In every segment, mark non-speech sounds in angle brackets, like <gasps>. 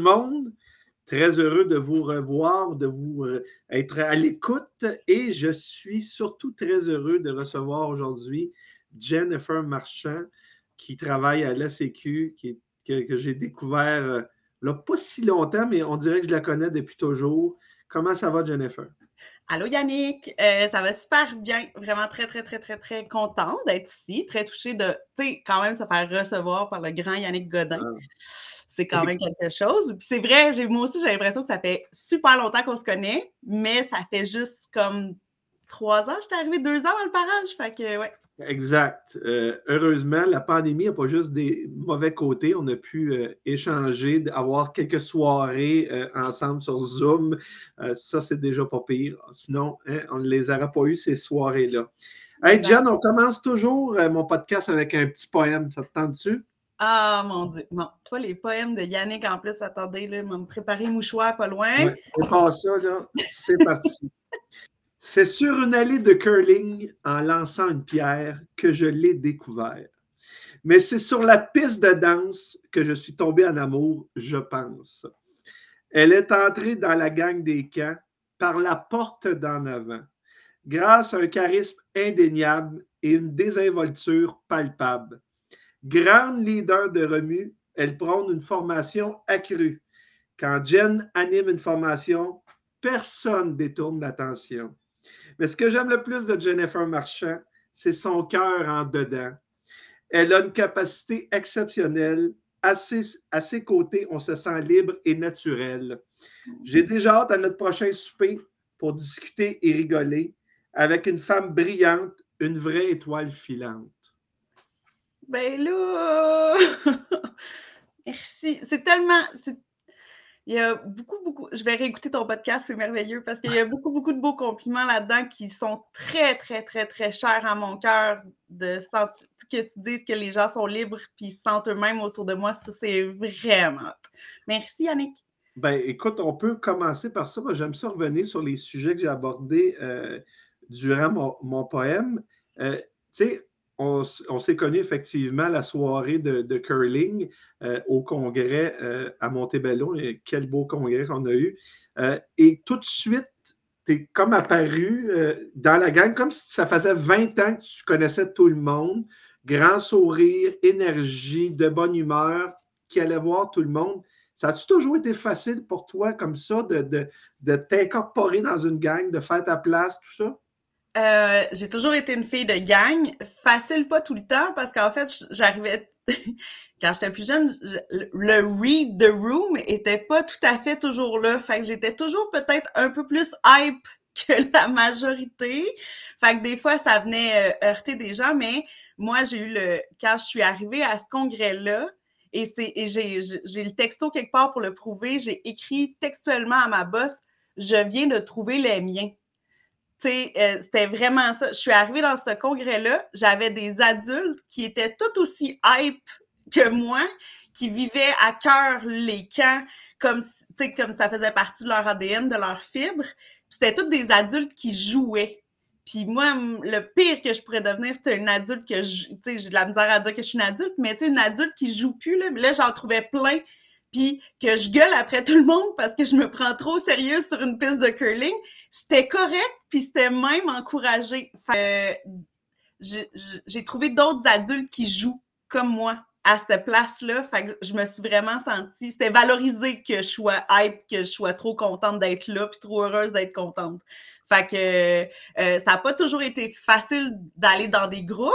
le monde. Très heureux de vous revoir, de vous euh, être à l'écoute et je suis surtout très heureux de recevoir aujourd'hui Jennifer Marchand qui travaille à l'ACQ, qui, que, que j'ai découvert euh, là, pas si longtemps, mais on dirait que je la connais depuis toujours. Comment ça va, Jennifer? Allô Yannick, euh, ça va super bien. Vraiment très, très, très, très, très contente d'être ici. Très touchée de, tu sais, quand même se faire recevoir par le grand Yannick Godin. Ah. C'est quand même quelque chose. Puis c'est vrai, moi aussi, j'ai l'impression que ça fait super longtemps qu'on se connaît, mais ça fait juste comme trois ans. J'étais arrivée deux ans dans le parage. Fait que, ouais. Exact. Euh, heureusement, la pandémie n'a pas juste des mauvais côtés. On a pu euh, échanger, avoir quelques soirées euh, ensemble sur Zoom. ça, c'est déjà pas pire. Sinon, hein, on ne les aurait pas eu ces soirées-là. Hey, John, on commence toujours mon podcast avec un petit poème. Ça te tente-tu? Ah, mon Dieu. Bon, toi, les poèmes de Yannick, en plus, attendez, là, m'a préparé mouchoir pas loin. ça, là. C'est parti. <laughs> C'est sur une allée de curling, en lançant une pierre, que je l'ai découvert. Mais c'est sur la piste de danse que je suis tombé en amour, je pense. Elle est entrée dans la gang des camps par la porte d'en avant, grâce à un charisme indéniable et une désinvolture palpable. Grande leader de remue, elle prône une formation accrue. Quand Jen anime une formation, personne détourne l'attention. Mais ce que j'aime le plus de Jennifer Marchand, c'est son cœur en dedans. Elle a une capacité exceptionnelle. À ses, côtés, on se sent libre et naturel. J'ai déjà hâte à notre prochain souper pour discuter et rigoler avec une femme brillante, une vraie étoile filante. Ben là, <laughs> merci. C'est tellement, il y a beaucoup, beaucoup. Je vais réécouter ton podcast, c'est merveilleux parce qu'il y a <laughs> beaucoup, beaucoup de beaux compliments là-dedans qui sont très, très, très, très chers à mon cœur. De sentir que tu dises que les gens sont libres puis se sentent eux-mêmes autour de moi, ça, c'est vraiment. Merci, Yannick. Ben, écoute, on peut commencer par ça. J'aime ça revenir sur les sujets que j'ai abordés euh, durant mon, poème. Euh, tu sais, on, s'est connu effectivement la soirée de, curling euh, au congrès euh, à Montebello. Quel beau congrès qu'on a eu. Euh, et tout de suite, tu es comme apparu dans la gang, comme si ça faisait 20 ans que tu connaissais tout le monde. Grand sourire, énergie, de bonne humeur, qui allait voir tout le monde. Ça a-tu toujours été facile pour toi, comme ça, de, de, de t'incorporer dans une gang, de faire ta place, tout ça? Euh, j'ai toujours été une fille de gang. Facile pas tout le temps parce qu'en fait, j'arrivais <laughs> quand j'étais plus jeune, le read the room était pas tout à fait toujours là. Fait que j'étais toujours peut-être un peu plus hype <laughs> que la majorité. Fait que des fois, ça venait euh, heurter des gens, mais moi, j'ai eu le quand je suis arrivée à ce congrès-là, et j'ai j'ai le texto quelque part pour le prouver, j'ai écrit textuellement à ma boss, je viens de trouver les miens euh, c'était vraiment ça. Je suis arrivée dans ce congrès-là, j'avais des adultes qui étaient tout aussi hype que moi, qui vivaient à cœur les camps comme, comme ça faisait partie de leur ADN, de leur fibre. C'était tous des adultes qui jouaient. Puis moi, le pire que je pourrais devenir, c'était une adulte que je, tu sais, j'ai de la misère à dire que je suis une adulte, mais tu sais, une adulte qui joue plus, là, là j'en trouvais plein puis que je gueule après tout le monde parce que je me prends trop au sérieux sur une piste de curling, c'était correct, puis c'était même encouragé. Fait, j'ai trouvé d'autres adultes qui jouent comme moi à cette place-là. Fait que je me suis vraiment sentie, c'était valorisé que je sois hype, que je sois trop contente d'être là, puis trop heureuse d'être contente. Fait que euh, ça n'a pas toujours été facile d'aller dans des groupes,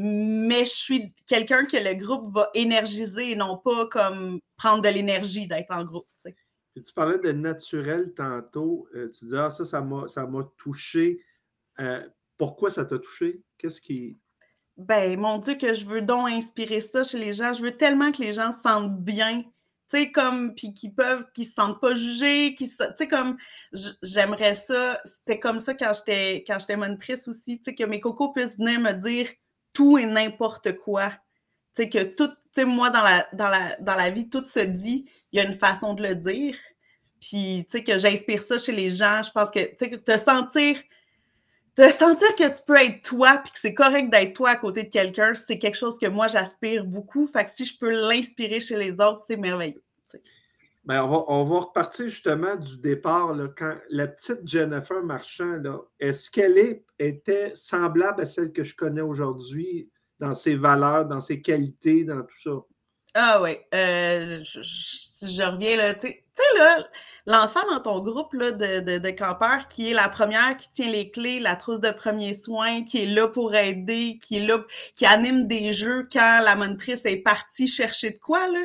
mais je suis quelqu'un que le groupe va énergiser et non pas comme prendre de l'énergie d'être en groupe. tu parlais de naturel tantôt. Euh, tu disais, ah, ça, ça m'a touché. Euh, pourquoi ça t'a touché? Qu'est-ce qui. Ben, mon Dieu, que je veux donc inspirer ça chez les gens. Je veux tellement que les gens se sentent bien. Tu sais, comme, puis qu'ils peuvent, qu'ils se sentent pas jugés, tu sais, comme, j'aimerais ça. C'était comme ça quand j'étais, quand j'étais monitrice aussi, tu sais, que mes cocos puissent venir me dire, tout et n'importe quoi. Tu que tout, tu sais, moi, dans la, dans, la, dans la vie, tout se dit, il y a une façon de le dire. Puis, tu sais, que j'inspire ça chez les gens. Je pense que, tu sais, te sentir, te sentir que tu peux être toi, puis que c'est correct d'être toi à côté de quelqu'un, c'est quelque chose que moi, j'aspire beaucoup. Fait que si je peux l'inspirer chez les autres, c'est merveilleux. Ben, on, va, repartir justement du départ. Quand la petite Jennifer Marchand, est-ce qu'elle était semblable à celle que je connais aujourd'hui dans ses valeurs, dans ses qualités, dans tout ça? Ah oui. Euh, si je, reviens là, tu sais, là, l'enfant dans ton groupe là, de, de, de, campeurs qui est la première qui tient les clés, la trousse de premiers soins, qui est là pour aider, qui est là, qui anime des jeux quand la monitrice est partie chercher de quoi, là.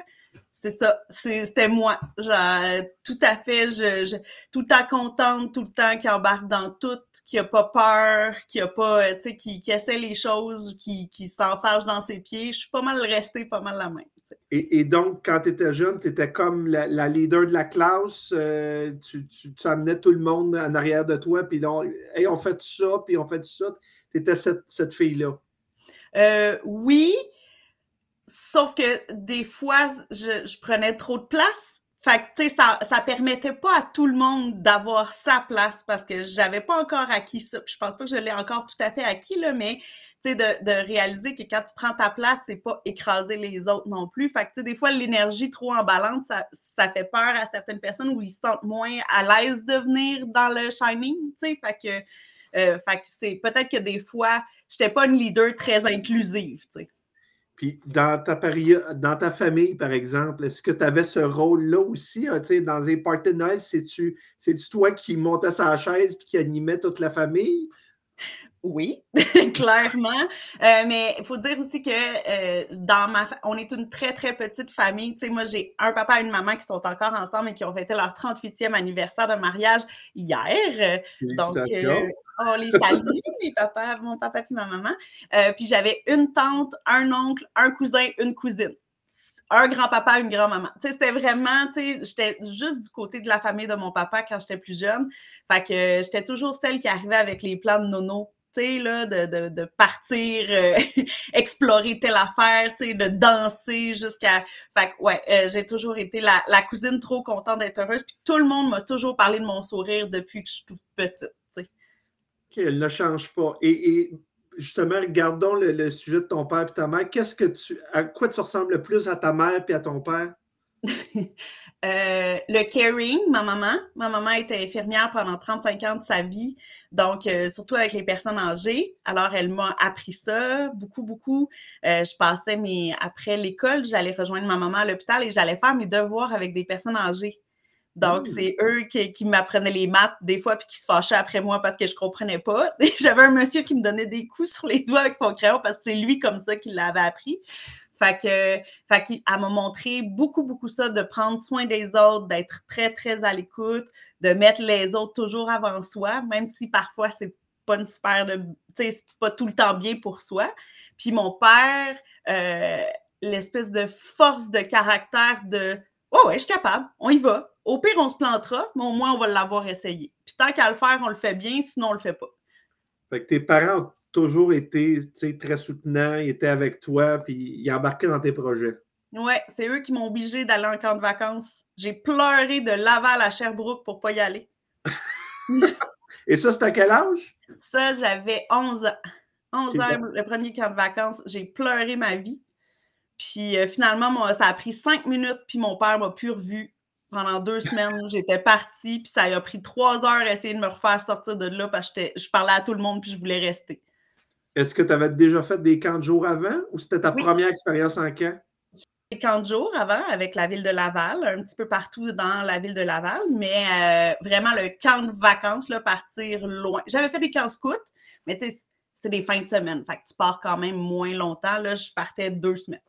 C'est ça, c'était moi. Genre, tout à fait, je, je, tout le temps contente, tout le temps qui embarque dans tout, qui a pas peur, qui a pas, tu sais, qui, qui essaie les choses, qui, qui s'enfarge dans ses pieds. Je suis pas mal restée pas mal la main. Et, donc, quand tu étais jeune, tu étais comme la, leader de la classe, euh, tu, tu, amenais tout le monde en arrière de toi, puis là, hey, on fait ça, puis on fait ça. Tu étais cette, cette fille-là. Euh, oui, sauf que des fois, je, prenais trop de place. Fait ça, ça permettait pas à tout le monde d'avoir sa place parce que j'avais pas encore acquis ça. je pense pas que je l'ai encore tout à fait acquis, là, mais, tu de, réaliser que quand tu prends ta place, c'est pas écraser les autres non plus. Fait des fois, l'énergie trop en balance, ça, fait peur à certaines personnes où ils se sentent moins à l'aise de venir dans le Shining, tu sais. Fait que, euh, c'est peut-être que des fois, j'étais pas une leader très inclusive. Puis dans ta, dans ta famille, par exemple, est-ce que tu avais ce rôle-là aussi? Hein, dans les parties de Noël, c'est-tu toi qui montais sa chaise et qui animait toute la famille? Oui, <laughs> clairement. Euh, mais il faut dire aussi que euh, dans ma on est une très, très petite famille. Tu sais, moi, j'ai un papa et une maman qui sont encore ensemble et qui ont fêté leur 38e anniversaire de mariage hier. Donc, euh, on les salue, <laughs> mes papas, mon papa et ma maman. puis j'avais une tante, un oncle, un cousin, une cousine un grand-papa, une grand-maman. Tu sais, c'était vraiment, tu sais, j'étais juste du côté de la famille de mon papa quand j'étais plus jeune. Fait que j'étais toujours celle qui arrivait avec les plans de nono de, partir euh, <laughs> explorer telle affaire, de danser jusqu'à. Fait que, ouais, euh, j'ai toujours été la, cousine trop contente d'être heureuse. Puis tout le monde m'a toujours parlé de mon sourire depuis que je suis toute petite. OK, elle ne change pas. Et, et justement, regardons le, le, sujet de ton père et ta mère. Qu'est-ce que tu. À quoi tu ressembles le plus à ta mère et à ton père? <laughs> Euh, le caring, ma maman. Ma maman était infirmière pendant 35 ans de sa vie, donc euh, surtout avec les personnes âgées. Alors, elle m'a appris ça beaucoup, beaucoup. Euh, je passais mes... Après l'école, j'allais rejoindre ma maman à l'hôpital et j'allais faire mes devoirs avec des personnes âgées. Donc, mmh. c'est eux qui, qui m'apprenaient les maths des fois puis qui se fâchaient après moi parce que je comprenais pas. <laughs> J'avais un monsieur qui me donnait des coups sur les doigts avec son crayon parce que c'est lui comme ça qui l'avait appris. Fait que, m'a montré beaucoup, beaucoup ça, de prendre soin des autres, d'être très, très à l'écoute, de mettre les autres toujours avant soi, même si parfois c'est pas une super de, tu sais, c'est pas tout le temps bien pour soi. Puis mon père, euh, l'espèce de force de caractère de, oh ouais, je suis capable, on y va. Au pire, on se plantera, mais au moins, on va l'avoir essayé. Puis tant qu'à le faire, on le fait bien, sinon, on le fait pas. Fait que tes parents toujours été très soutenant, il était avec toi, puis il embarquait dans tes projets. Ouais, c'est eux qui m'ont obligé d'aller en camp de vacances. J'ai pleuré de Laval à Sherbrooke pour pas y aller. <laughs> Et ça, c'était à quel âge? Ça, j'avais 11 ans. 11 ans, le premier camp de vacances. J'ai pleuré ma vie. Puis euh, finalement, ça a pris cinq minutes, puis mon père m'a plus revu pendant deux semaines. <laughs> J'étais partie, puis ça a pris trois heures à essayer de me refaire sortir de là parce que je parlais à tout le monde, puis je voulais rester. Est-ce que tu avais déjà fait des camps de jour avant ou c'était ta première expérience en camp? Des camps de jour avant avec la ville de Laval, un petit peu partout dans la ville de Laval, mais euh, vraiment le camp de vacances, là, partir loin. J'avais fait des camps scouts, mais tu sais, c'est des fins de semaine. Fait que tu pars quand même moins longtemps. Là, je partais deux semaines.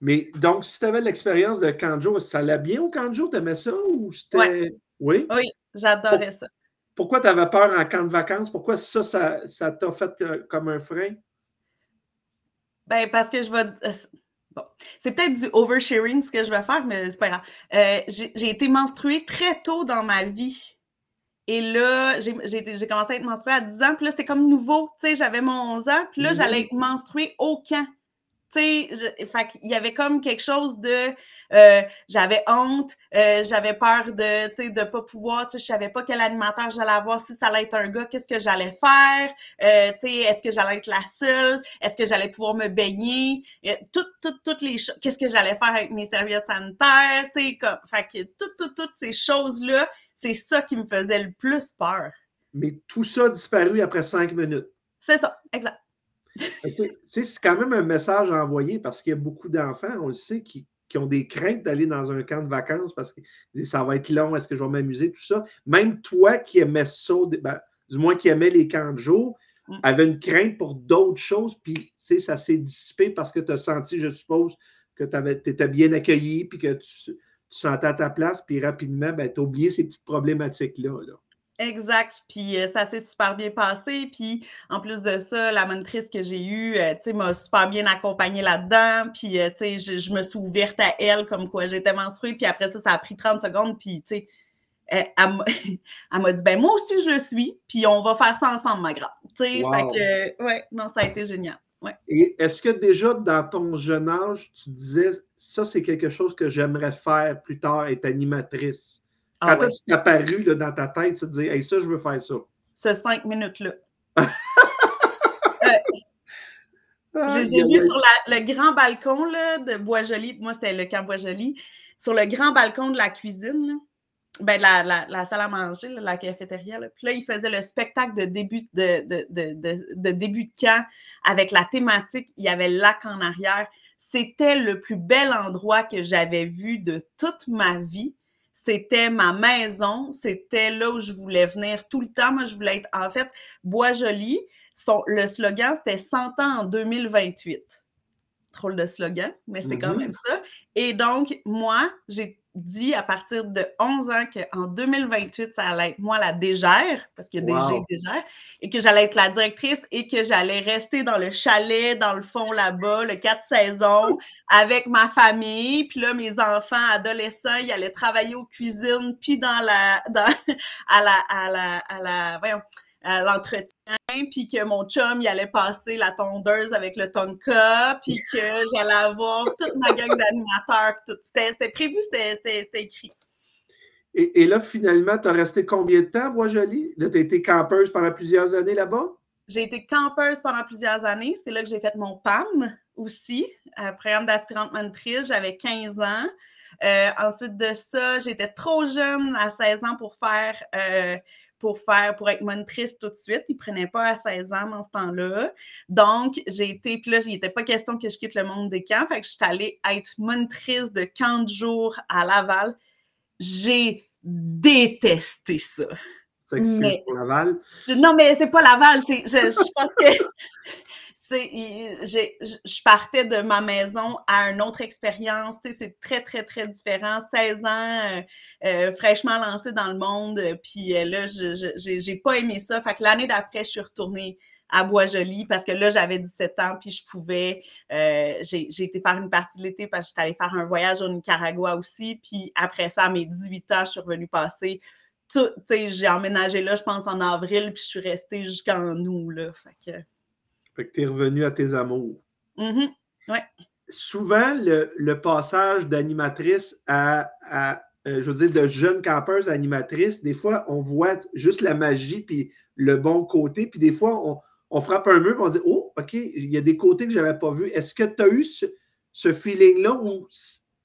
Mais donc, si tu avais l'expérience de camp de jour, ça allait bien au camp de jour? T'aimais ça ou c'était. Oui? Oui, j'adorais ça. Pourquoi tu avais peur en camp de vacances? Pourquoi ça, ça, t'a fait comme un frein? Ben, parce que je vais. Euh, bon, c'est peut-être du oversharing ce que je vais faire, mais c'est pas grave. Euh, j'ai été menstruée très tôt dans ma vie. Et là, j'ai commencé à être menstruée à 10 ans. Puis là, c'était comme nouveau. Tu sais, j'avais mon 11 ans. Puis là, j'allais être menstruée au camp. Tu sais, il y avait comme quelque chose de, euh, j'avais honte, euh, j'avais peur de, tu de pas pouvoir, tu sais, je savais pas quel animateur j'allais avoir, si ça allait être un gars, qu'est-ce que j'allais faire, euh, tu sais, est-ce que j'allais être la seule, est-ce que j'allais pouvoir me baigner, toutes, toutes, toutes les choses, qu'est-ce que j'allais faire avec mes serviettes sanitaires, tu sais, comme, fait que toutes, toutes, toutes ces choses-là, c'est ça qui me faisait le plus peur. Mais tout ça a disparu après cinq minutes. C'est ça, exact. C'est quand même un message à envoyer parce qu'il y a beaucoup d'enfants, on le sait, qui, ont des craintes d'aller dans un camp de vacances parce disent ça va être long, est-ce que je vais m'amuser, tout ça. Même toi qui aimais ça, ben, du moins qui aimais les camps de jour, mm. avait une crainte pour d'autres choses, puis ça s'est dissipé parce que tu as senti, je suppose, que tu étais bien accueilli, puis que tu, sentais à ta place, puis rapidement, ben, tu as oublié ces petites problématiques-là. là. Exact. Puis euh, ça s'est super bien passé. Puis en plus de ça, la monitrice que j'ai eue, euh, tu sais, m'a super bien accompagnée là-dedans. Puis, euh, tu sais, je, me suis ouverte à elle comme quoi j'étais menstruée. Puis après ça, ça a pris 30 secondes. Puis, tu sais, elle, <laughs> m'a dit, ben moi aussi, je le suis. Puis on va faire ça ensemble, ma grande. Tu sais, fait que, ouais, non, ça a été génial. Ouais. Et est-ce que déjà dans ton jeune âge, tu disais, ça, c'est quelque chose que j'aimerais faire plus tard, être animatrice? Ah Quand est-ce que apparu là, dans ta tête, tu te dis, hey, ça, je veux faire ça? Ce cinq minutes-là. <laughs> Euh, je les ai vus sur le grand balcon là, de Bois-Joli. Moi, c'était le camp Bois-Joli. Sur le grand balcon de la cuisine, ben, la, la, salle à manger, la cafétéria. Puis là, ils faisaient le spectacle de début de, de, de, de, début de camp avec la thématique. Il y avait le lac en arrière. C'était le plus bel endroit que j'avais vu de toute ma vie c'était ma maison, c'était là où je voulais venir tout le temps. Moi, je voulais être, en fait, Bois-Joli. le slogan, c'était 100 ans en 2028. Trop de slogan, mais c'est quand mm-hmm. même ça. Et donc, moi, j'ai dit à partir de 11 ans qu'en 2028, ça allait être moi la dégère, parce a wow. DG dégère, et que j'allais être la directrice et que j'allais rester dans le chalet, dans le fond là-bas, le quatre saisons, avec ma famille. Puis là, mes enfants adolescents, ils allaient travailler aux cuisines, puis dans la, dans, <laughs> à la, à la, à la, voyons, à l'entretien, puis que mon chum, il allait passer la tondeuse avec le tonka, puis que j'allais avoir toute ma gang d'animateurs. C'était prévu, c'était écrit. Et, là, finalement, tu as resté combien de temps, Bois-Joli? Là, tu as été campeuse pendant plusieurs années là-bas? J'ai été campeuse pendant plusieurs années. C'est là que j'ai fait mon PAM aussi, un programme d'aspirante monitrice. J'avais 15 ans. Euh, ensuite de ça, j'étais trop jeune à 16 ans pour faire euh, pour faire, pour être monitrice tout de suite. Il ne prenait pas à 16 ans dans ce temps-là. Donc, j'ai été, puis là, il n'était pas question que je quitte le monde des camps. Fait que je suis allée être monitrice de camp de jour à Laval. J'ai détesté ça. Ça explique pour Laval? Non, mais c'est pas Laval. Je, je pense que je partais de ma maison à une autre expérience. C'est très, très, très différent. 16 ans, euh, euh, fraîchement lancé dans le monde. Puis euh, là, je n'ai pas aimé ça. Fait que l'année d'après, je suis retournée à Bois-Joli parce que là, j'avais 17 ans, puis je pouvais. j'ai été faire une partie de l'été parce que j'étais allée faire un voyage au Nicaragua aussi. Puis après ça, à mes 18 ans, je suis revenue passer. J'ai emménagé là, je pense, en avril, puis je suis restée jusqu'en août. Là, fait que... Fait que tu es revenu à tes amours. Mm Souvent, le, passage d'animatrice à, euh, je veux dire, de jeune campeuse à animatrice, des fois, on voit juste la magie puis le bon côté, puis des fois, on, frappe un mur et on dit Oh, OK, il y a des côtés que je n'avais pas vus. Est-ce que tu as eu ce, feeling-là où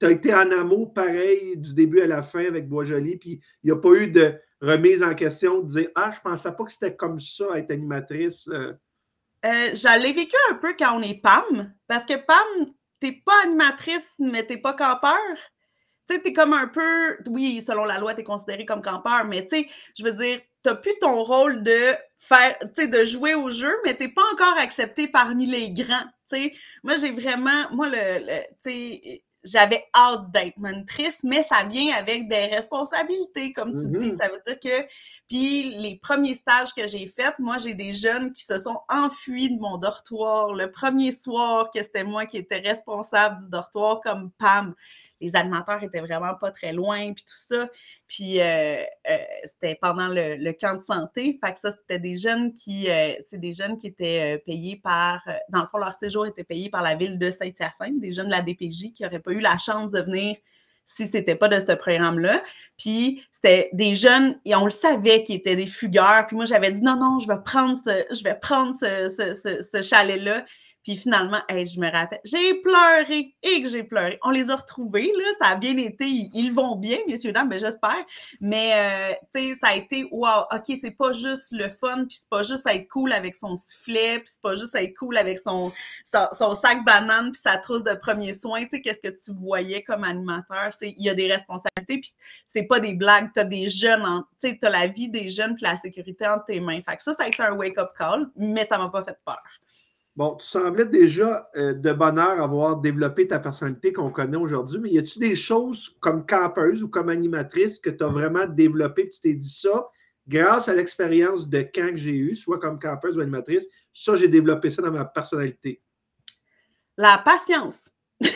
tu as été en amour pareil du début à la fin avec Bois-Joli, puis il n'y a pas eu de remise en question de dire Ah, je ne pensais pas que c'était comme ça être animatrice. Euh? Euh, J'allais vécu un peu quand on est PAM, parce que PAM, t'es pas animatrice, mais t'es pas campeur. Tu sais, t'es comme un peu, oui, selon la loi, t'es considéré comme campeur, mais tu sais, je veux dire, t'as plus ton rôle de faire, tu sais, de jouer au jeu, mais t'es pas encore accepté parmi les grands. Tu sais, moi, j'ai vraiment, moi, le, le j'avais hâte d'être monitrice, mais ça vient avec des responsabilités, comme tu dis. Mm-hmm. Ça veut dire que, puis les premiers stages que j'ai faits, moi, j'ai des jeunes qui se sont enfuis de mon dortoir le premier soir que c'était moi qui étais responsable du dortoir comme Pam. Les animateurs étaient vraiment pas très loin, puis tout ça. Puis euh, euh, c'était pendant le, camp de santé. Fait que ça, c'était des jeunes qui, c'est des jeunes qui étaient payés par, dans le fond, leur séjour était payé par la ville de Saint-Hyacinthe, des jeunes de la DPJ qui n'auraient pas eu la chance de venir si c'était pas de ce programme-là. Puis c'était des jeunes, et on le savait qu'ils étaient des fugueurs. Puis moi, j'avais dit non, non, je vais prendre ce chalet-là. Puis finalement, je me rappelle, j'ai pleuré et que j'ai pleuré. On les a retrouvés, là, ça a bien été, ils, vont bien, messieurs, dames, mais j'espère. Mais, euh, tu sais, ça a été, wow, OK, c'est pas juste le fun, puis c'est pas juste être cool avec son sifflet, puis c'est pas juste être cool avec son, son, sac banane, puis sa trousse de premiers soins. Tu sais, qu'est-ce que tu voyais comme animateur? Il y a des responsabilités, puis c'est pas des blagues. Tu as des jeunes, tu sais, tu as la vie des jeunes, puis la sécurité entre tes mains. Fait que ça, ça a été un wake-up call, mais ça m'a pas fait peur. Bon, tu semblais déjà euh, de bonheur avoir développé ta personnalité qu'on connaît aujourd'hui, mais y a-tu des choses comme campeuse ou comme animatrice que tu as vraiment développé et tu t'es dit ça grâce à l'expérience de camp que j'ai eu, soit comme campeuse ou animatrice, ça, j'ai développé ça dans ma personnalité? La patience. <laughs>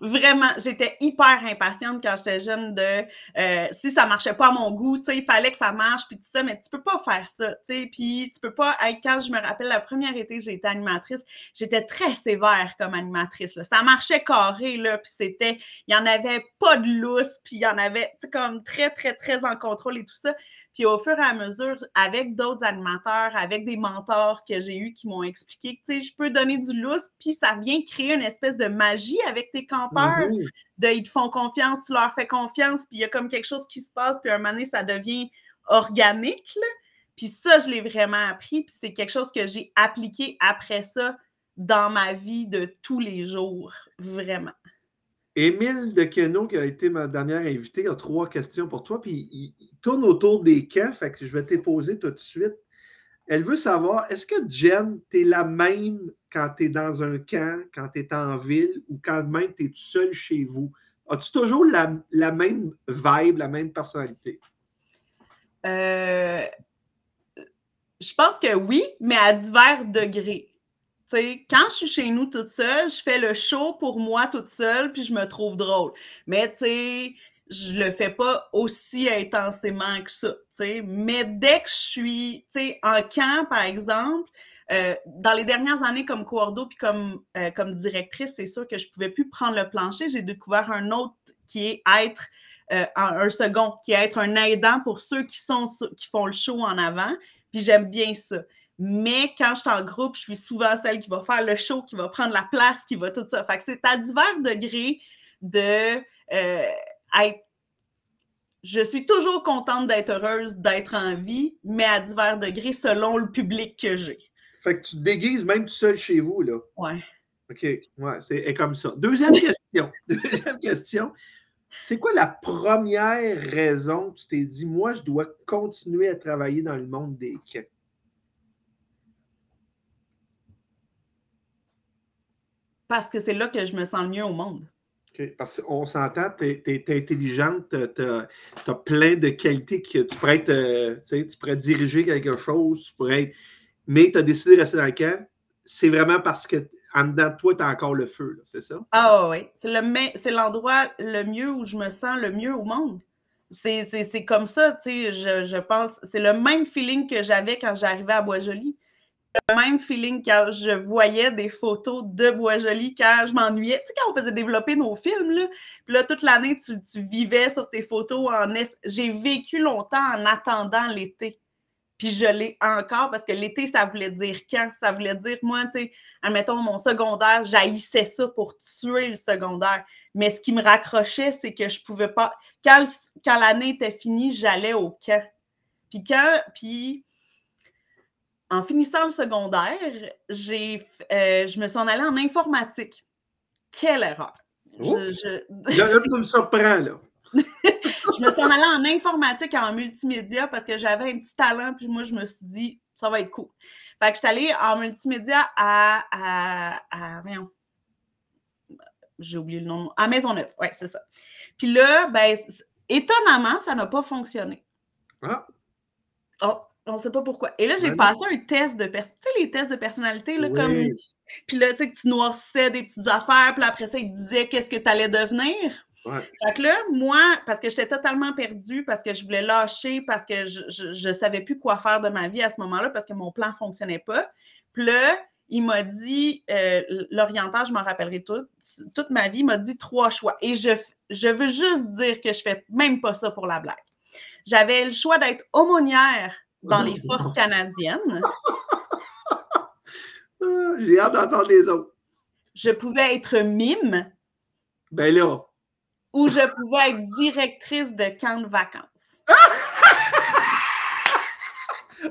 Vraiment, j'étais hyper impatiente quand j'étais jeune de euh, si ça marchait pas à mon goût, tu sais, il fallait que ça marche, puis tout ça, mais tu peux pas faire ça, tu sais, puis tu peux pas quand je me rappelle la première été que j'ai été animatrice, j'étais très sévère comme animatrice, là. ça marchait carré, là, puis c'était, il y en avait pas de lousse, puis il y en avait, tu sais, comme très, très, très en contrôle et tout ça, puis au fur et à mesure, avec d'autres animateurs, avec des mentors que j'ai eus qui m'ont expliqué que, tu sais, je peux donner du lousse, puis ça vient créer une espèce de magie avec tes campeurs. Mhm. De, ils te font confiance, tu leur fais confiance, puis il y a comme quelque chose qui se passe, puis un moment donné, ça devient organique, Puis ça, je l'ai vraiment appris, puis c'est quelque chose que j'ai appliqué après ça dans ma vie de tous les jours, vraiment. Émile de Keno, qui a été ma dernière invitée, a trois questions pour toi. Puis il, tourne autour des camps, fait que je vais te poser tout de suite. Elle veut savoir, est-ce que Jen, tu es la même quand tu es dans un camp, quand tu es en ville ou quand même tu es tout chez vous? As-tu toujours la, même vibe, la même personnalité? Euh, je pense que oui, mais à divers degrés quand je suis chez nous toute seule, je fais le show pour moi toute seule, puis je me trouve drôle. Mais tu sais, je le fais pas aussi intensément que ça. Mais dès que je suis en camp, par exemple, euh, dans les dernières années comme coordo puis comme, euh, comme directrice, c'est sûr que je pouvais plus prendre le plancher. J'ai découvert un autre qui est être euh, un second, qui est être un aidant pour ceux qui sont qui font le show en avant. Puis j'aime bien ça. Mais quand je suis en groupe, je suis souvent celle qui va faire le show, qui va prendre la place, qui va tout ça. Fait que c'est à divers degrés de euh, être. Je suis toujours contente d'être heureuse, d'être en vie, mais à divers degrés selon le public que j'ai. Fait que tu te déguises même tout seul chez vous, là. Ouais. OK, ouais, c'est comme ça. Deuxième question. <laughs> Deuxième question. C'est quoi la première raison que tu t'es dit, moi, je dois continuer à travailler dans le monde des camps? Parce que c'est là que je me sens le mieux au monde. Parce qu'on s'entend, tu es, intelligente, tu as, plein de qualités que tu pourrais être, euh, tu pourrais diriger quelque chose, tu pourrais être, mais tu as décidé de rester dans le camp. C'est vraiment parce que en dedans de toi, tu as encore le feu, c'est ça? Ah oui. C'est l'endroit le, mieux où je me sens le mieux au monde. C'est comme ça, tu sais, je, je pense. C'est le même feeling que j'avais quand j'arrivais à Bois-Joli le même feeling quand je voyais des photos de Bois-Joli quand je m'ennuyais. Tu sais, quand on faisait développer nos films, là, puis là, toute l'année, tu, vivais sur tes photos en... J'ai vécu longtemps en attendant l'été. Puis je l'ai encore parce que l'été, ça voulait dire quand? Ça voulait dire, moi, tu sais, admettons, mon secondaire, j'haïssais ça pour tuer le secondaire. Mais ce qui me raccrochait, c'est que je pouvais pas... Quand, quand l'année était finie, j'allais au camp. Puis quand... Puis en finissant le secondaire, j'ai, euh, je me suis en allée en informatique. Quelle erreur! Je, je... Là, tu me surprends, là. je me suis en allée en informatique et en multimédia parce que j'avais un petit talent, puis moi, je me suis dit, ça va être cool. Fait que je suis allée en multimédia à, à, à j'ai oublié le nom, à Maisonneuve, ouais, c'est ça. Puis là, ben, étonnamment, ça n'a pas fonctionné. Ah. Oh, on sait pas pourquoi. Et là, j'ai passé un test de personnalité. Tu sais, les tests de personnalité, là, comme. Puis là, tu sais, que tu noircissais des petites affaires, puis après ça, il disait qu'est-ce que tu allais devenir. Ouais. Fait que là, moi, parce que j'étais totalement perdue, parce que je voulais lâcher, parce que je, ne savais plus quoi faire de ma vie à ce moment-là, parce que mon plan fonctionnait pas. Puis là, il m'a dit, euh, l'orienteur, je m'en rappellerai toute, toute ma vie, m'a dit trois choix. Et je, je veux juste dire que je fais même pas ça pour la blague. J'avais le choix d'être aumônière dans les forces canadiennes. <laughs> Ah, j'ai hâte d'entendre les autres. Je pouvais être mime. Ben là. Ou je pouvais être directrice de camp de vacances. <laughs>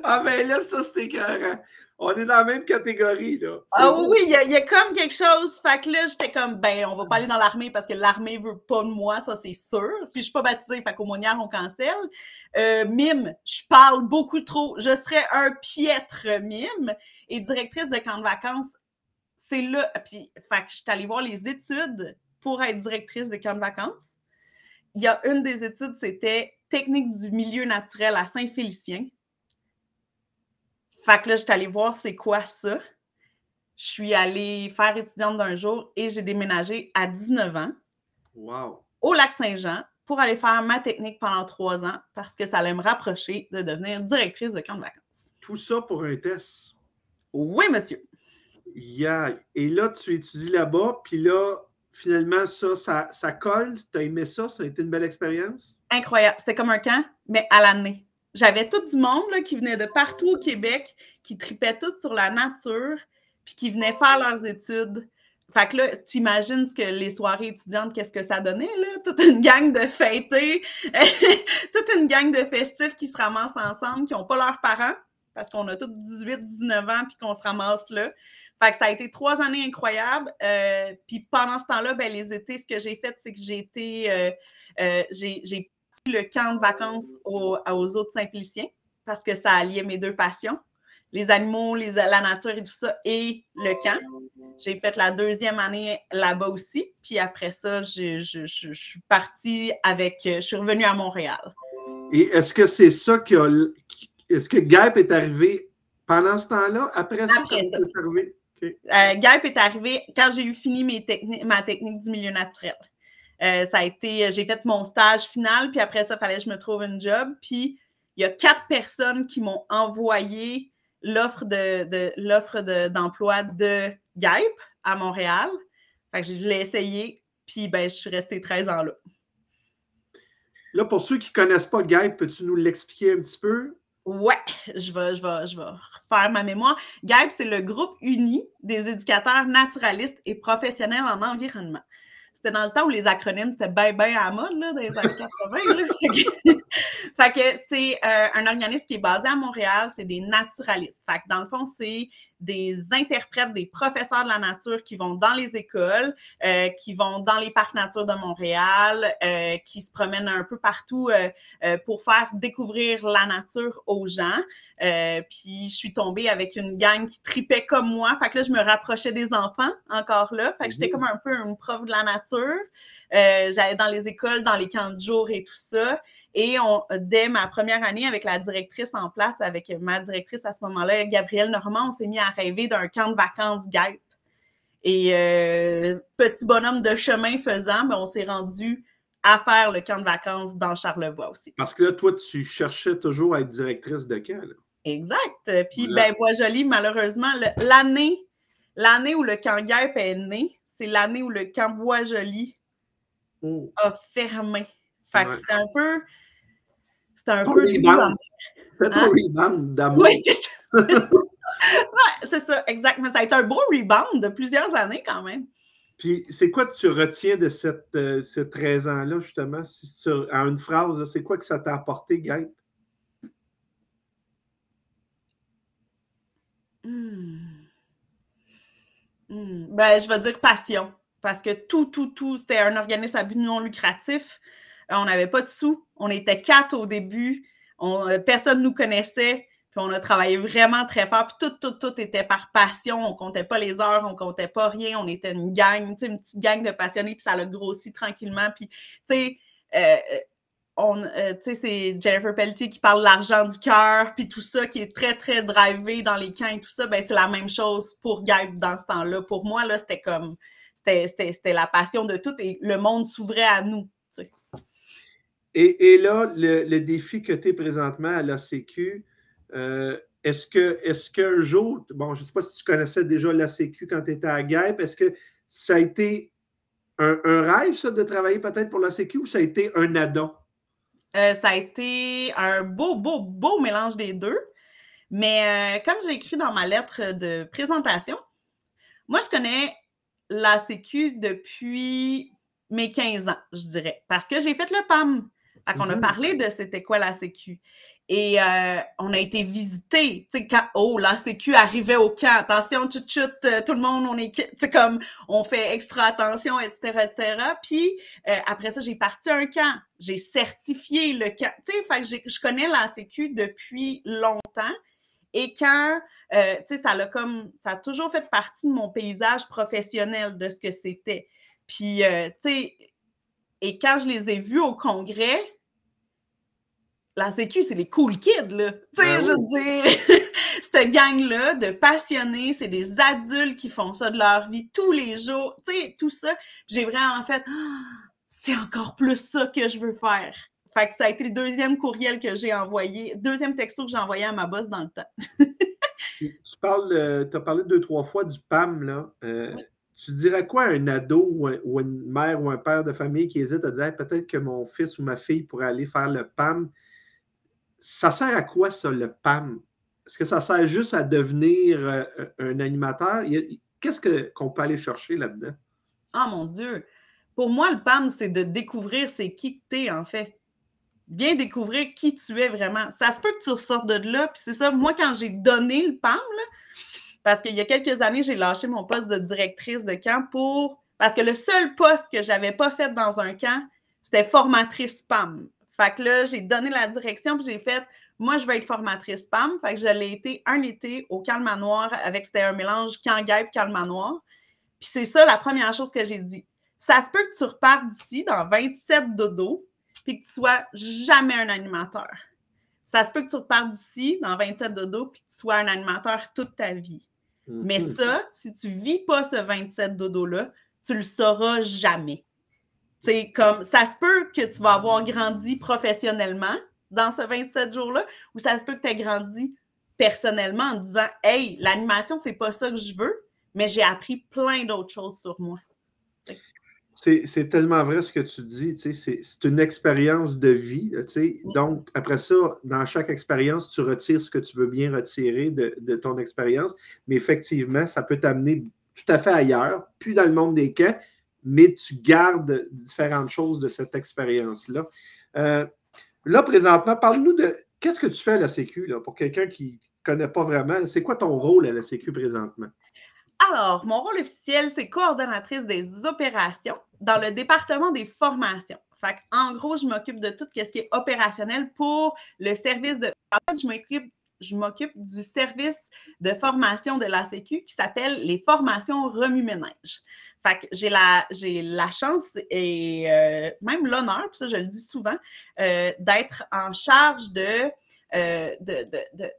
ah ben là, ça c'était écœurant. On est dans la même catégorie, là. Ah oui, il y, a comme quelque chose. Fait que là, j'étais comme, ben, on va pas aller dans l'armée parce que l'armée veut pas de moi, ça, c'est sûr. Puis je suis pas baptisée, fait qu'aumônière, on cancelle. Euh, mime, je parle beaucoup trop. Je serais un piètre mime. Et directrice de camp de vacances, c'est là. Puis, fait que je suis allée voir les études pour être directrice de camp de vacances. Il y a une des études, c'était technique du milieu naturel à Saint-Félicien. Fait que là, j'étais allée voir c'est quoi ça. Je suis allée faire étudiante d'un jour et j'ai déménagé à 19 ans wow. au lac Saint-Jean pour aller faire ma technique pendant trois ans parce que ça allait me rapprocher de devenir directrice de camp de vacances. Tout ça pour un test? Oui, monsieur. Yeah. Et là, tu étudies là-bas, puis là, finalement, ça, ça, ça colle? Tu as aimé ça? Ça a été une belle expérience? Incroyable. C'était comme un camp, mais à l'année. J'avais tout du monde là, qui venait de partout au Québec, qui tripait tout sur la nature, puis qui venaient faire leurs études. Fait que là, t'imagines ce que les soirées étudiantes, qu'est-ce que ça donnait, là? Toute une gang de fêtés, <laughs> toute une gang de festifs qui se ramassent ensemble, qui n'ont pas leurs parents, parce qu'on a tous 18, 19 ans, puis qu'on se ramasse là. Fait que ça a été trois années incroyables. Euh, puis pendant ce temps-là, ben, les étés, ce que j'ai fait, c'est que j'ai été... Euh, euh, j'ai le camp de vacances aux, aux autres Saint-Féliciens parce que ça alliait mes deux passions, les animaux, les, la nature et tout ça, et le camp. J'ai fait la deuxième année là-bas aussi. Puis après ça, je, suis partie avec. Je suis revenue à Montréal. Et est-ce que c'est ça qui a. Est-ce que Gap est arrivé pendant ce temps-là? Après ça, après ça. Est arrivé? Euh, est arrivé quand j'ai eu fini mes ma technique du milieu naturel. Euh, ça a été, j'ai fait mon stage final, puis après ça, il fallait que je me trouve un job. Puis il y a quatre personnes qui m'ont envoyé l'offre de, l'offre d'emploi de, GAIP à Montréal. Fait que je l'ai essayé, puis ben, je suis restée 13 ans là. Là, pour ceux qui ne connaissent pas GAIP, peux-tu nous l'expliquer un petit peu? Ouais, je vais, je, vais, je vais refaire ma mémoire. GAIP, c'est le groupe uni des éducateurs naturalistes et professionnels en environnement c'était dans le temps où les acronymes, c'était bien, bien à la mode, là, dans les années <laughs> 80. <laughs> fait que, c'est euh, un organisme qui est basé à Montréal, c'est des naturalistes. Fait que dans le fond, c'est des interprètes, des professeurs de la nature qui vont dans les écoles, euh, qui vont dans les parcs nature de Montréal, euh, qui se promènent un peu partout pour faire découvrir la nature aux gens. puis je suis tombée avec une gang qui tripait comme moi. Fait que là, je me rapprochais des enfants encore là. Fait que j'étais mhm. comme un peu une prof de la nature. J'allais dans les écoles, dans les camps de jour et tout ça. Et on, dès ma première année, avec la directrice en place, avec ma directrice à ce moment-là, Gabrielle Normand, on s'est mis à rêver d'un camp de vacances GAIP. Et euh, petit bonhomme de chemin faisant, ben, on s'est rendu à faire le camp de vacances dans Charlevoix aussi. Parce que là, toi, tu cherchais toujours à être directrice de camp. Exact. Puis, ben, Bois-Joli, malheureusement, l'année, l'année où le camp GAIP est né, c'est l'année où le camp Bois-Joli oh. a fermé. Fait que c'était un peu c'est un peu. C'est un rebound d'amour. Oui, c'est ça. <laughs> c'est ça, exactement. Ça a été un beau rebound de plusieurs années quand même. Puis, c'est quoi que tu retiens de cette, euh, ces 13 ans-là, justement, si en une phrase, c'est quoi que ça t'a apporté, Gaël? Hmm. Hmm. Ben, je vais dire passion. Parce que tout, tout, tout, c'était un organisme à but non lucratif. Euh, on n'avait pas de sous. On était quatre au début. Euh, personne ne nous connaissait. Puis on a travaillé vraiment très fort. Puis tout, tout, tout était par passion. On comptait pas les heures, on comptait pas rien. On était une gang, une petite gang de passionnés. Puis ça a grossi tranquillement. Puis, tu sais, euh, on, euh, c'est Jennifer Pelletier qui parle de l'argent du cœur, puis tout ça qui est très, très drivé dans les camps et tout ça, ben c'est la même chose pour Gabe dans ce temps-là. Pour moi, là, c'était comme, c'était la passion de tout et le monde s'ouvrait à nous, et, et, là, le, le défi que tu es présentement à l'ACQ, euh, est-ce que est-ce qu'un jour, bon, je ne sais pas si tu connaissais déjà l'ACQ quand tu étais à Gabe, est-ce que ça a été un, un rêve, ça, de travailler peut-être pour l'ACQ ou ça a été un addon? Euh, ça a été un beau, beau, beau mélange des deux. Mais euh, comme j'ai écrit dans ma lettre de présentation, moi, je connais la Sécu depuis mes 15 ans, je dirais, parce que j'ai fait le PAM. Fait qu'on a Mhm. parlé de c'était quoi la Sécu. Et euh, on a été visité, tu sais, quand, oh, la Sécu arrivait au camp, attention, chut, chut, euh, tout le monde, on est, tu sais, comme, on fait extra attention, etc., etc. Puis, euh, après ça, j'ai parti un camp, j'ai certifié le camp, tu sais, fait que je connais la Sécu depuis longtemps. Et quand, euh, tu sais, ça a comme, ça a toujours fait partie de mon paysage professionnel de ce que c'était. Puis, euh, tu sais, et quand je les ai vus au congrès, la Sécu, c'est les cool kids, là. Tu sais, Ben je veux dire, <laughs> cette gang-là de passionnés, c'est des adultes qui font ça de leur vie tous les jours. Tu sais, tout ça, j'ai vraiment fait, <gasps> c'est encore plus ça que je veux faire. Fait que ça a été le deuxième courriel que j'ai envoyé, deuxième texto que j'ai envoyé à ma boss dans le temps. Tu parles, tu as parlé deux, trois fois du PAM, là. Euh, Oui. Tu dirais quoi à un ado ou, un- ou une mère ou un père de famille qui hésite à dire Hey, peut-être que mon fils ou ma fille pourrait aller faire le PAM? Ça sert à quoi, ça, le PAM? Est-ce que ça sert juste à devenir euh, un animateur? Qu'est-ce que- qu'on peut aller chercher là-dedans? Ah mon Dieu! Pour moi, le PAM, c'est de découvrir c'est qui t'es, en fait. Bien découvrir qui tu es vraiment. Ça se peut que tu ressortes de là, puis c'est ça. Moi, quand j'ai donné le PAM, parce qu'il y a quelques années, j'ai lâché mon poste de directrice de camp pour. Parce que le seul poste que j'avais pas fait dans un camp, c'était formatrice PAM. Fait que là, j'ai donné la direction, puis j'ai fait moi, je vais être formatrice PAM. Fait que je l'ai été un été au Calme Manoir avec, c'était un mélange camp guêpe, Calme Manoir. Puis c'est ça la première chose que j'ai dit. Ça se peut que tu repartes d'ici dans 27 dodo, puis que tu sois jamais un animateur. Ça se peut que tu repartes d'ici dans 27 dodo, puis que tu sois un animateur toute ta vie. Mais Mhm. ça, si tu vis pas ce 27 dodo-là, tu le sauras jamais. C'est comme, ça se peut que tu vas avoir grandi professionnellement dans ce 27 jours-là, ou ça se peut que tu aies grandi personnellement en disant Hey, l'animation, c'est pas ça que je veux, mais j'ai appris plein d'autres choses sur moi. C'est tellement vrai ce que tu dis, c'est une expérience de vie. Oui. Donc, après ça, dans chaque expérience, tu retires ce que tu veux bien retirer de, de ton expérience, mais effectivement, ça peut t'amener tout à fait ailleurs, plus dans le monde des camps, mais tu gardes différentes choses de cette expérience-là. Euh, là, présentement, parle-nous de qu'est-ce que tu fais à la Sécu, pour quelqu'un qui ne connaît pas vraiment, c'est quoi ton rôle à la Sécu présentement? Alors, mon rôle officiel, c'est coordonnatrice des opérations dans le département des formations. Fait en gros, je m'occupe de tout ce qui est opérationnel pour le service de. En fait, je m'occupe, je m'occupe du service de formation de la Sécu qui s'appelle les formations remue-ménage. Fait que j'ai la, j'ai la chance et euh, même l'honneur, puis ça je le dis souvent, euh, d'être en charge de, euh, de, de, de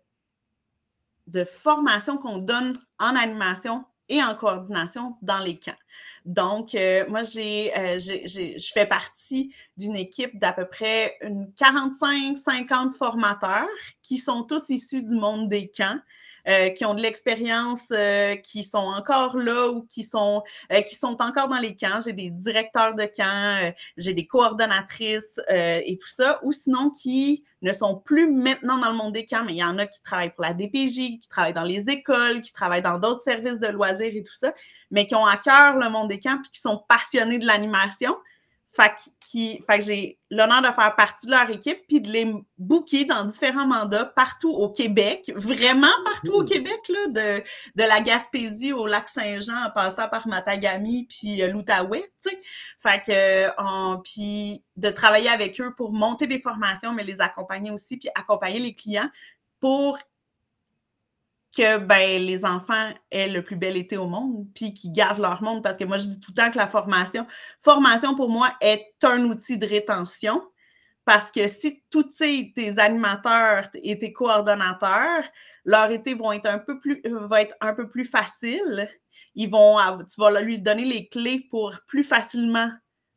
de formation qu'on donne en animation et en coordination dans les camps. Donc, moi, j'ai, j'ai, j'ai, je fais partie d'une équipe d'à peu près une 45-50 formateurs qui sont tous issus du monde des camps. Euh, qui ont de l'expérience, euh, qui sont encore là ou qui sont, euh, qui sont encore dans les camps. J'ai des directeurs de camps, euh, j'ai des coordonnatrices euh, et tout ça, ou sinon qui ne sont plus maintenant dans le monde des camps, mais il y en a qui travaillent pour la DPJ, qui travaillent dans les écoles, qui travaillent dans d'autres services de loisirs et tout ça, mais qui ont à cœur le monde des camps puis qui sont passionnés de l'animation. Fait que, que j'ai l'honneur de faire partie de leur équipe puis de les booker dans différents mandats partout au Québec, vraiment partout au Québec, là, de, de la Gaspésie au lac Saint-Jean en passant par Matagami puis euh, l'Outaouais, tu sais. Fait que, on, puis de travailler avec eux pour monter des formations, mais les accompagner aussi, puis accompagner les clients pour que ben, les enfants aient le plus bel été au monde, puis qu'ils gardent leur monde, parce que moi, je dis tout le temps que la formation, formation pour moi est un outil de rétention, Parce que si tous tes animateurs et tes coordonnateurs, leur été vont être un peu plus, va être un peu plus facile, ils vont, tu vas lui donner les clés pour plus facilement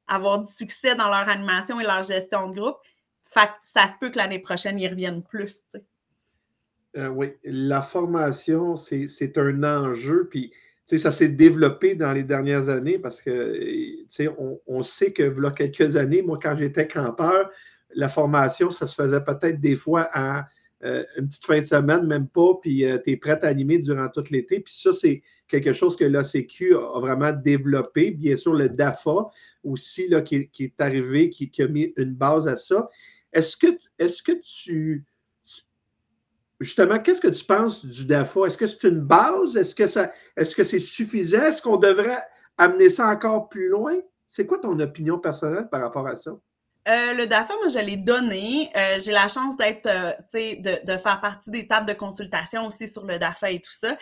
avoir du succès dans leur animation et leur gestion de groupe. Ça se peut que l'année prochaine, ils reviennent plus. Euh, oui, la formation, c'est un enjeu. Puis, ça s'est développé dans les dernières années parce que, on, on sait que, il y a quelques années, moi, quand j'étais campeur, la formation, ça se faisait peut-être des fois à euh, une petite fin de semaine, même pas, puis euh, tu es prêt à animer durant tout l'été. Puis ça, c'est quelque chose que l'ACQ a vraiment développé. Bien sûr, le DAFA aussi, là, qui, est arrivé, qui, a mis une base à ça. Est-ce que, est que tu. Justement, qu'est-ce que tu penses du DAFA? Est-ce que c'est une base? Est-ce que que c'est suffisant? Est-ce qu'on devrait amener ça encore plus loin? C'est quoi ton opinion personnelle par rapport à ça? Euh, le DAFA, moi, je l'ai donné. Euh, j'ai la chance d'être, euh, tu sais, de, de, faire partie des tables de consultation aussi sur le DAFA et tout ça.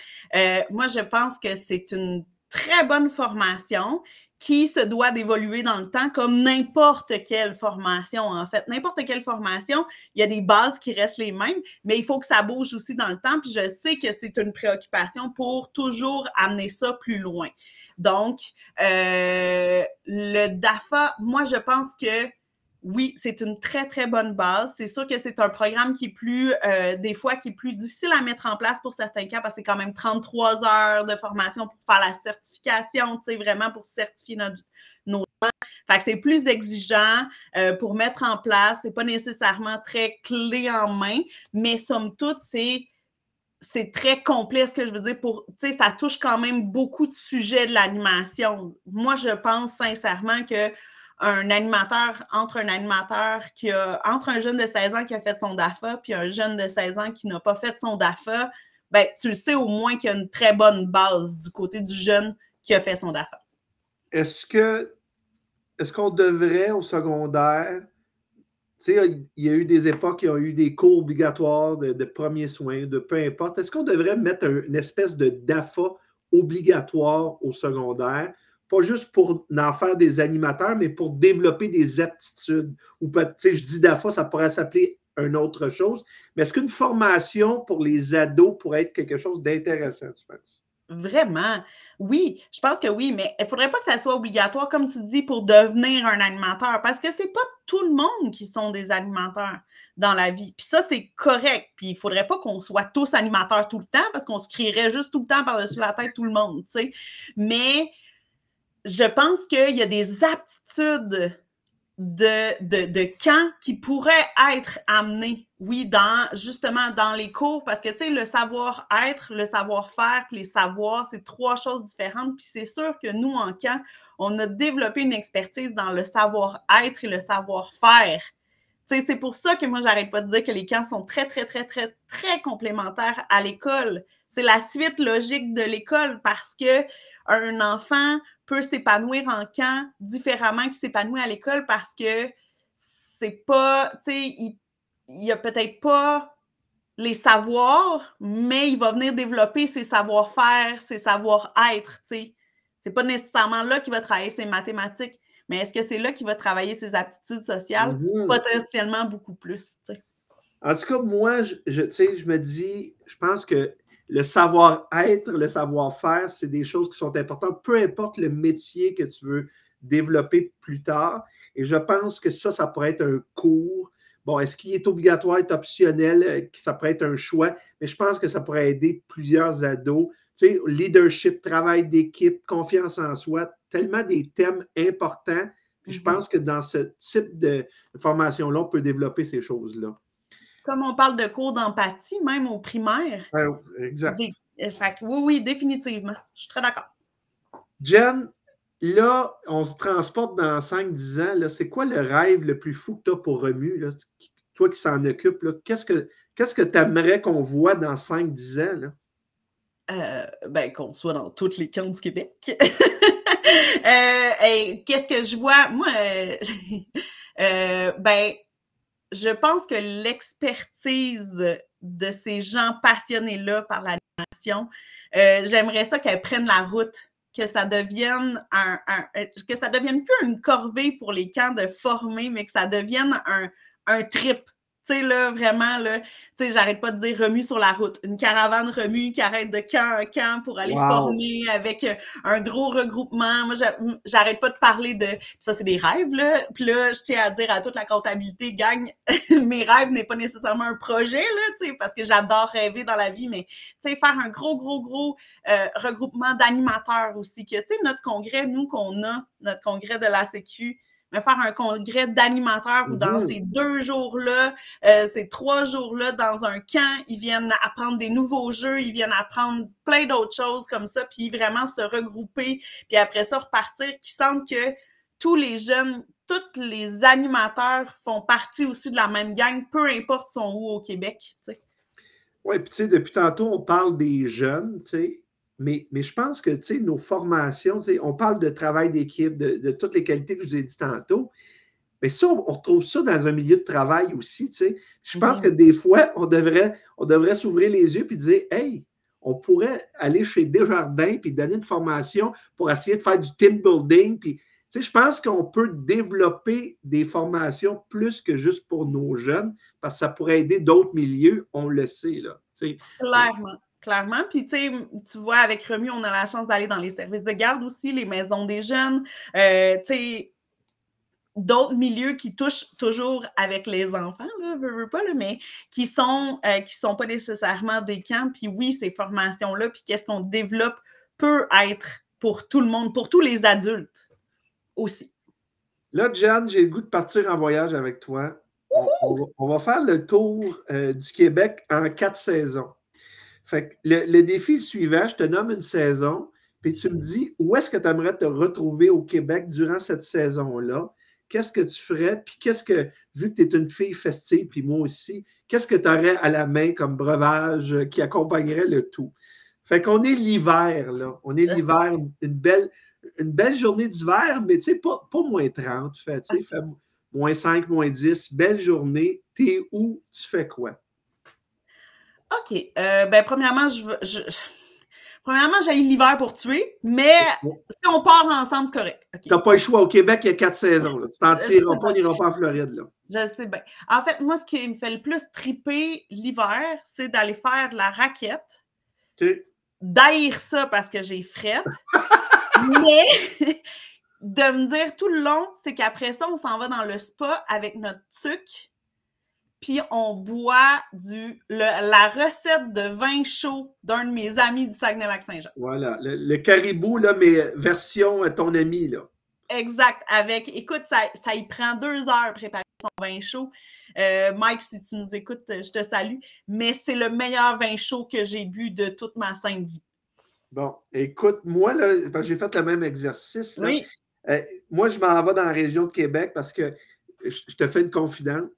moi, je pense que c'est une très bonne formation qui se doit d'évoluer dans le temps comme n'importe quelle formation, en fait. N'importe quelle formation, il y a des bases qui restent les mêmes, mais il faut que ça bouge aussi dans le temps. Puis je sais que c'est une préoccupation pour toujours amener ça plus loin. Donc, le DAFA, moi, je pense que oui, c'est une très, très bonne base. C'est sûr que c'est un programme qui est plus, euh, des fois, qui est plus difficile à mettre en place pour certains cas parce que c'est quand même 33 heures de formation pour faire la certification, tu sais, vraiment pour certifier notre, nos gens. Fait que c'est plus exigeant euh, pour mettre en place. C'est pas nécessairement très clé en main, mais somme toute, c'est c'est très complet, ce que je veux dire, pour, tu sais, ça touche quand même beaucoup de sujets de l'animation. Moi, je pense sincèrement que un animateur, entre un animateur qui a, entre un jeune de 16 ans qui a fait son DAFA, puis un jeune de 16 ans qui n'a pas fait son DAFA, ben, tu le sais au moins qu'il y a une très bonne base du côté du jeune qui a fait son DAFA. Est-ce que est-ce qu'on devrait au secondaire, tu sais, il y a eu des époques qui ont eu des cours obligatoires de, premiers soins, de peu importe. Est-ce qu'on devrait mettre une espèce de DAFA obligatoire au secondaire? Pas juste pour en faire des animateurs, mais pour développer des aptitudes. Ou peut-être, je dis DAFA, ça pourrait s'appeler une autre chose. Mais est-ce qu'une formation pour les ados pourrait être quelque chose d'intéressant, tu penses? Vraiment. Oui, je pense que oui, mais il ne faudrait pas que ça soit obligatoire, comme tu dis, pour devenir un animateur, parce que c'est pas tout le monde qui sont des animateurs dans la vie. Puis ça, c'est correct. Puis il ne faudrait pas qu'on soit tous animateurs tout le temps, parce qu'on se crierait juste tout le temps par-dessus la tête tout le monde, tu sais. Mais je pense qu'il y a des aptitudes de, de, de camp qui pourraient être amenées, oui, dans justement dans les cours, parce que tu sais, le savoir-être, le savoir-faire, puis les savoirs, c'est trois choses différentes. Puis c'est sûr que nous, en camp, on a développé une expertise dans le savoir-être et le savoir-faire. C'est pour ça que moi, j'arrête pas de dire que les camps sont très, très, très, très, très complémentaires à l'école. C'est la suite logique de l'école parce que un enfant peut s'épanouir en camp différemment qu'il s'épanouit à l'école parce que c'est pas, tu sais, il, il a peut-être pas les savoirs, mais il va venir développer ses savoir-faire, ses savoir-être, tu sais. C'est pas nécessairement là qu'il va travailler ses mathématiques, mais est-ce que c'est là qu'il va travailler ses aptitudes sociales? Mm-hmm. Potentiellement beaucoup plus, tu sais. En tout cas, moi, je, je, je me dis, je pense que le savoir-être, le savoir-faire, c'est des choses qui sont importantes, peu importe le métier que tu veux développer plus tard. Et je pense que ça, ça pourrait être un cours. Bon, est-ce qu'il est obligatoire, est optionnel, euh, ça pourrait être un choix, mais je pense que ça pourrait aider plusieurs ados. Tu sais, leadership, travail d'équipe, confiance en soi, tellement des thèmes importants. Puis je mm-hmm. pense que dans ce type de formation-là, on peut développer ces choses-là. Comme on parle de cours d'empathie, même au primaire. exact. Euh, oui, oui, définitivement. Je suis très d'accord. Jen, là, on se transporte dans 5-10 ans. C'est quoi le rêve le plus fou que tu as pour Remu? Toi qui s'en occupe, qu'est-ce que tu aimerais qu'on voit dans 5-10 ans? Là? Euh, ben, qu'on soit dans toutes les camps du Québec. <laughs> euh, Qu'est-ce que je vois? Moi, euh, <laughs> ben, je pense que l'expertise de ces gens passionnés-là par l'animation, euh, j'aimerais ça qu'elle prenne la route, que ça devienne un, que ça devienne plus une corvée pour les camps de former, mais que ça devienne un, un trip tu sais, là, vraiment, là, tu sais, j'arrête pas de dire remue sur la route. Une caravane remue qui arrête de camp en camp pour aller former avec euh, un gros regroupement. Moi, j'arrête pas de parler de... Ça, c'est des rêves, là. Puis là, je tiens à dire à toute la comptabilité, gagne, <laughs> mes rêves n'est pas nécessairement un projet, là, tu sais, parce que j'adore rêver dans la vie, mais, tu sais, faire un gros, gros, gros euh, regroupement d'animateurs aussi, que, tu sais, notre congrès, nous, qu'on a, notre congrès de la Sécu, mais faire un congrès d'animateurs où dans mhm. ces deux jours-là, euh, ces trois jours-là, dans un camp, ils viennent apprendre des nouveaux jeux, ils viennent apprendre plein d'autres choses comme ça, puis vraiment se regrouper, puis après ça repartir, qui sentent que tous les jeunes, tous les animateurs font partie aussi de la même gang, peu importe son où au Québec. Oui, puis tu sais, depuis tantôt, on parle des jeunes, tu sais. Mais, je pense que nos formations, on parle de travail d'équipe, de, toutes les qualités que je vous ai dit tantôt. Mais ça, on, retrouve ça dans un milieu de travail aussi. Je pense que des fois, on devrait, on devrait s'ouvrir les yeux et dire Hey, on pourrait aller chez Desjardins et donner une formation pour essayer de faire du team building. Puis, je pense qu'on peut développer des formations plus que juste pour nos jeunes, parce que ça pourrait aider d'autres milieux, on le sait. Là, Clairement. Clairement. Puis, tu sais, tu vois, avec Remu, on a la chance d'aller dans les services de garde aussi, les maisons des jeunes. Euh, tu sais, d'autres milieux qui touchent toujours avec les enfants, là, veux, pas, mais qui sont, euh, qui sont pas nécessairement des camps. Puis oui, ces formations-là, puis qu'est-ce qu'on développe peut être pour tout le monde, pour tous les adultes aussi. Là, Jeanne, j'ai le goût de partir en voyage avec toi. On, va, faire le tour euh, du Québec en quatre saisons. Fait le, défi suivant, je te nomme une saison, puis tu me dis où est-ce que tu aimerais te retrouver au Québec durant cette saison-là? Qu'est-ce que tu ferais? Puis qu'est-ce que, vu que tu es une fille festive, puis moi aussi, qu'est-ce que tu aurais à la main comme breuvage qui accompagnerait le tout? Fait qu'on est l'hiver, là. On est l'hiver, une belle, une belle journée d'hiver, mais tu sais, pas, pas moins 30, fait, fait moins 5, moins 10, belle journée. T'es où? Tu fais quoi? OK. Euh, ben, premièrement, je veux. <sighs> Premièrement, j'ai l'hiver pour tuer, mais si on part ensemble, c'est correct. Tu n'as pas le choix. Au Québec, il y a quatre saisons. Tu t'en tireras pas, on n'ira <laughs> pas en Floride. Là. Je sais bien. En fait, moi, ce qui me fait le plus triper l'hiver, c'est d'aller faire de la raquette. OK. D'haïr ça parce que j'ai frette. <laughs> mais <laughs> de me dire tout le long, c'est qu'après ça, on s'en va dans le spa avec notre sucre puis on boit du, la recette de vin chaud d'un de mes amis du Saguenay-Lac-Saint-Jean. Voilà, le, caribou, là, mais version euh, ton ami, là. Exact. Avec, écoute, ça, ça y prend deux heures préparer son vin chaud. Euh, Mike, si tu nous écoutes, je te salue. Mais c'est le meilleur vin chaud que j'ai bu de toute ma sainte vie. Bon, écoute, moi, là, j'ai fait le même exercice. Oui. Euh, moi, je m'en vais dans la région de Québec parce que je te fais une confidence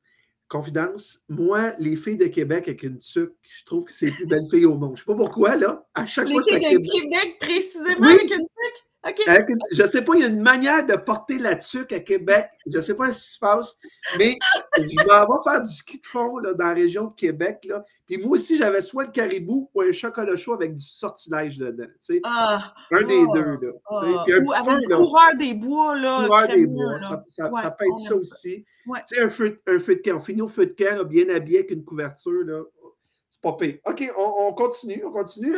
confidence, moi, les filles de Québec avec une tuque, je trouve que c'est les plus belles filles au monde. Je ne sais pas pourquoi, là. À chaque les fois filles de Québec, précisément, avec une tuque? Je ne sais pas, il y a une manière de porter la tuque à Québec. Je ne sais pas ce qui se passe, mais je m'en vais faire du ski de fond là, dans la région de Québec. Là. Puis moi aussi, j'avais soit le caribou ou un chocolat chaud avec du sortilège dedans. Ah, un des oh, deux. Là, oh, ou avec le coureur des bois. Là, coureur des bois, ça, ça, peut être ça aussi. Tu sais, un feu, un feu de camp. On finit au feu de camp, bien habillé avec une couverture. Là. C'est pas pire. OK, on, on continue. On continue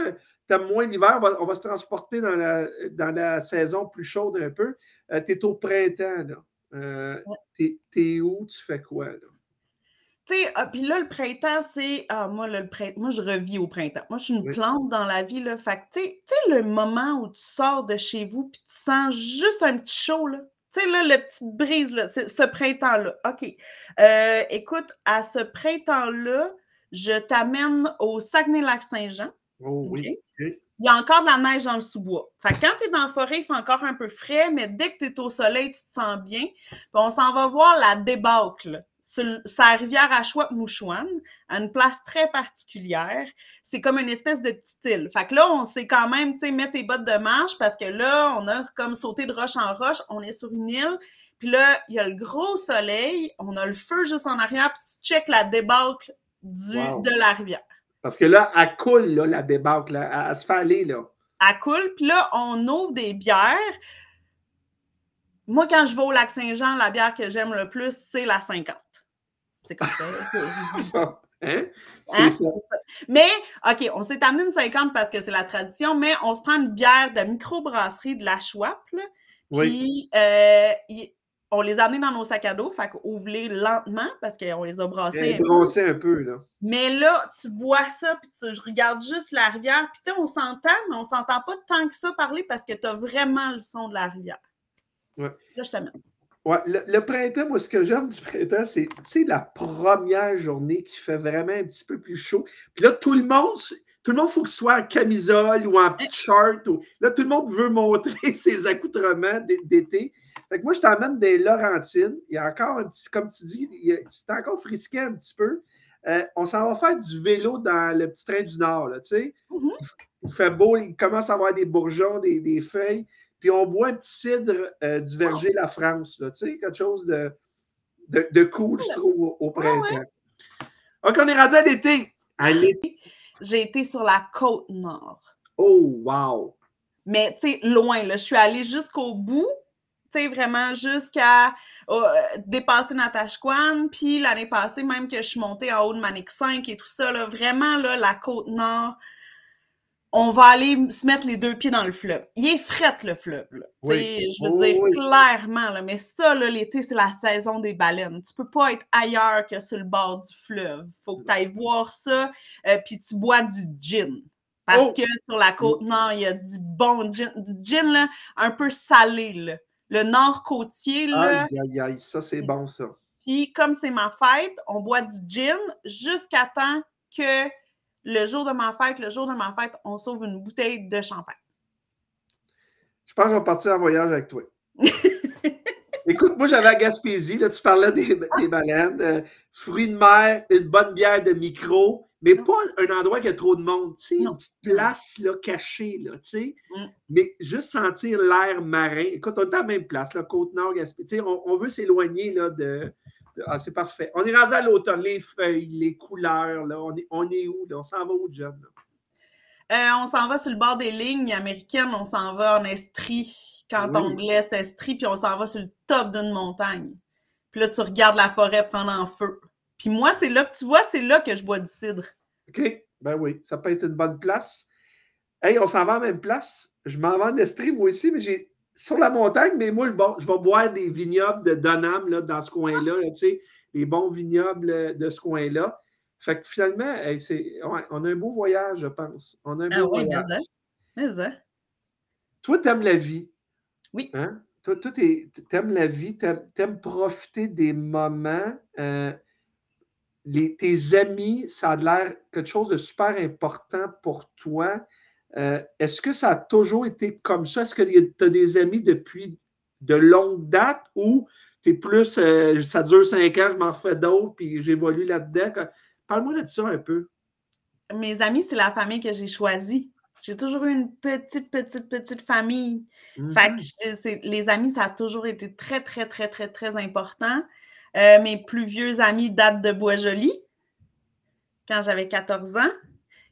t'aimes moins l'hiver, on va, se transporter dans la, dans la saison plus chaude un peu. Euh, tu es au printemps, là. Euh, t'es, es où? Tu fais quoi, là? Tu sais, ah, puis là, le printemps, c'est. Ah, moi, le printemps, moi, je revis au printemps. Moi, je suis une plante dans la vie, là. Fait tu sais, le moment où tu sors de chez vous puis tu sens juste un petit chaud, là. Tu sais, là, le petit brise, là, ce printemps-là. OK. Euh, écoute, à ce printemps-là, je t'amène au Saguenay-Lac-Saint-Jean. Oh oui. Il y a encore de la neige dans le sous-bois. Fait quand tu es dans la forêt, il fait encore un peu frais, mais dès que tu es au soleil, tu te sens bien. on s'en va voir la débâcle. Sur sa rivière à Mouchouane, à une place très particulière. C'est comme une espèce de petite île. Fait que là, on sait quand même, tu sais, mettre tes bottes de marche parce que là, on a comme sauté de roche en roche. On est sur une île. Puis là, il y a le gros soleil. On a le feu juste en arrière. Puis tu check la débâcle du, de la rivière. Parce que là, elle coule, là, la débâcle. Là. Elle, se fait aller. Là. Elle coule, puis là, on ouvre des bières. Moi, quand je vais au lac Saint-Jean, la bière que j'aime le plus, c'est la 50. C'est comme ça. <laughs> hein? Hein? Mais, OK, on s'est amené une 50 parce que c'est la tradition, mais on se prend une bière de microbrasserie de la Schwab, puis euh, on les a amenés dans nos sacs à dos, fait qu'ouvre-les lentement parce qu'on les a brassés. Un, un peu, là. Mais là, tu bois ça, puis tu regardes juste la rivière, puis tu sais, on s'entend, mais on s'entend pas tant que ça parler parce que tu as vraiment le son de la rivière. Ouais. Là, je t'amène. Ouais, le, printemps, moi, ce que j'aime du printemps, c'est la première journée qui fait vraiment un petit peu plus chaud. Puis là, tout le monde, tout le monde, faut que ce soit en camisole ou en petit shirt. Ou... Là, tout le monde veut montrer <laughs> ses accoutrements d'été. Fait que moi, je t'emmène des Laurentines. Il y a encore un petit, comme tu dis, c'est encore frisqué un petit peu. Euh, on s'en va faire du vélo dans le petit train du Nord, là, tu sais. Mm-hmm. Il fait beau, il commence à avoir des bourgeons, des, des feuilles. Puis on boit un petit cidre euh, du verger La France, tu sais, quelque chose de, de, cool, je trouve, au, printemps. OK, on est rendu à l'été. À l'été. J'ai été sur la côte nord. Oh, wow! Mais, tu sais, loin, là. Je suis allée jusqu'au bout, sais, vraiment jusqu'à euh, dépasser Natashquan. Puis l'année passée, même que je suis montée en haut de Manic 5 et tout ça, là, vraiment, là, la côte nord, on va aller se mettre les deux pieds dans le fleuve. Il est fret, le fleuve. Là. Je veux dire, clairement, là, mais ça, l'été, c'est la saison des baleines. Tu peux pas être ailleurs que sur le bord du fleuve. faut que tu ailles voir ça, euh, puis tu bois du gin. Parce oh! que sur la côte nord, il y a du bon gin, du gin là, un peu salé. Là. Le nord côtier. Là, aïe, aïe, aïe, ça, c'est bon, ça. Puis, comme c'est ma fête, on boit du gin jusqu'à temps que le jour de ma fête, le jour de ma fête, on sauve une bouteille de champagne. Je pense que je vais partir en voyage avec toi. <laughs> Écoute, moi, j'avais à Gaspésie, là, tu parlais des, des baleines, euh, fruits de mer, une bonne bière de micro, mais pas un endroit qui a trop de monde, tu sais, une petite place là, cachée, là, tu sais. Mm. Mais juste sentir l'air marin. Écoute, on est à la même place, là, Côte-Nord, Gaspésie. On, on veut s'éloigner de, ah, c'est parfait. On est rendu à l'automne, les feuilles, les couleurs, là. On, est, on est où? Là? On s'en va où, John? Euh, on s'en va sur le bord des lignes américaines, on s'en va en Estrie, quand on glisse Estrie, puis on s'en va sur le top d'une montagne. Puis là, tu regardes la forêt prendre en feu. Puis moi, c'est là que tu vois, c'est là que je bois du cidre. OK. Ben oui, ça peut être une bonne place. Hey, on s'en va à la même place. Je m'en vais en Estrie, moi aussi, mais j'ai sur la montagne, mais moi, bon, je vais boire des vignobles de Donham là, dans ce coin-là, tu sais, les bons vignobles de ce coin-là. Fait que finalement, c'est, on a un beau voyage, je pense. On a un ah beau oui, voyage. Mais ça. Toi, tu aimes la vie. Oui. Hein? Toi, tu aimes la vie, tu aimes, profiter des moments. Euh, les, tes amis, ça a l'air quelque chose de super important pour toi. Euh, est-ce que ça a toujours été comme ça? Est-ce que tu as des amis depuis de longue date ou tu es plus, euh, ça dure cinq ans, je m'en refais d'autres, puis j'évolue là-dedans? Parle-moi de ça un peu. Mes amis, c'est la famille que j'ai choisie. J'ai toujours eu une petite, petite, petite famille. Mm-hmm. les amis, ça a toujours été très, très, très, très, très important. Euh, mes plus vieux amis datent de Bois-Joli, quand j'avais 14 ans.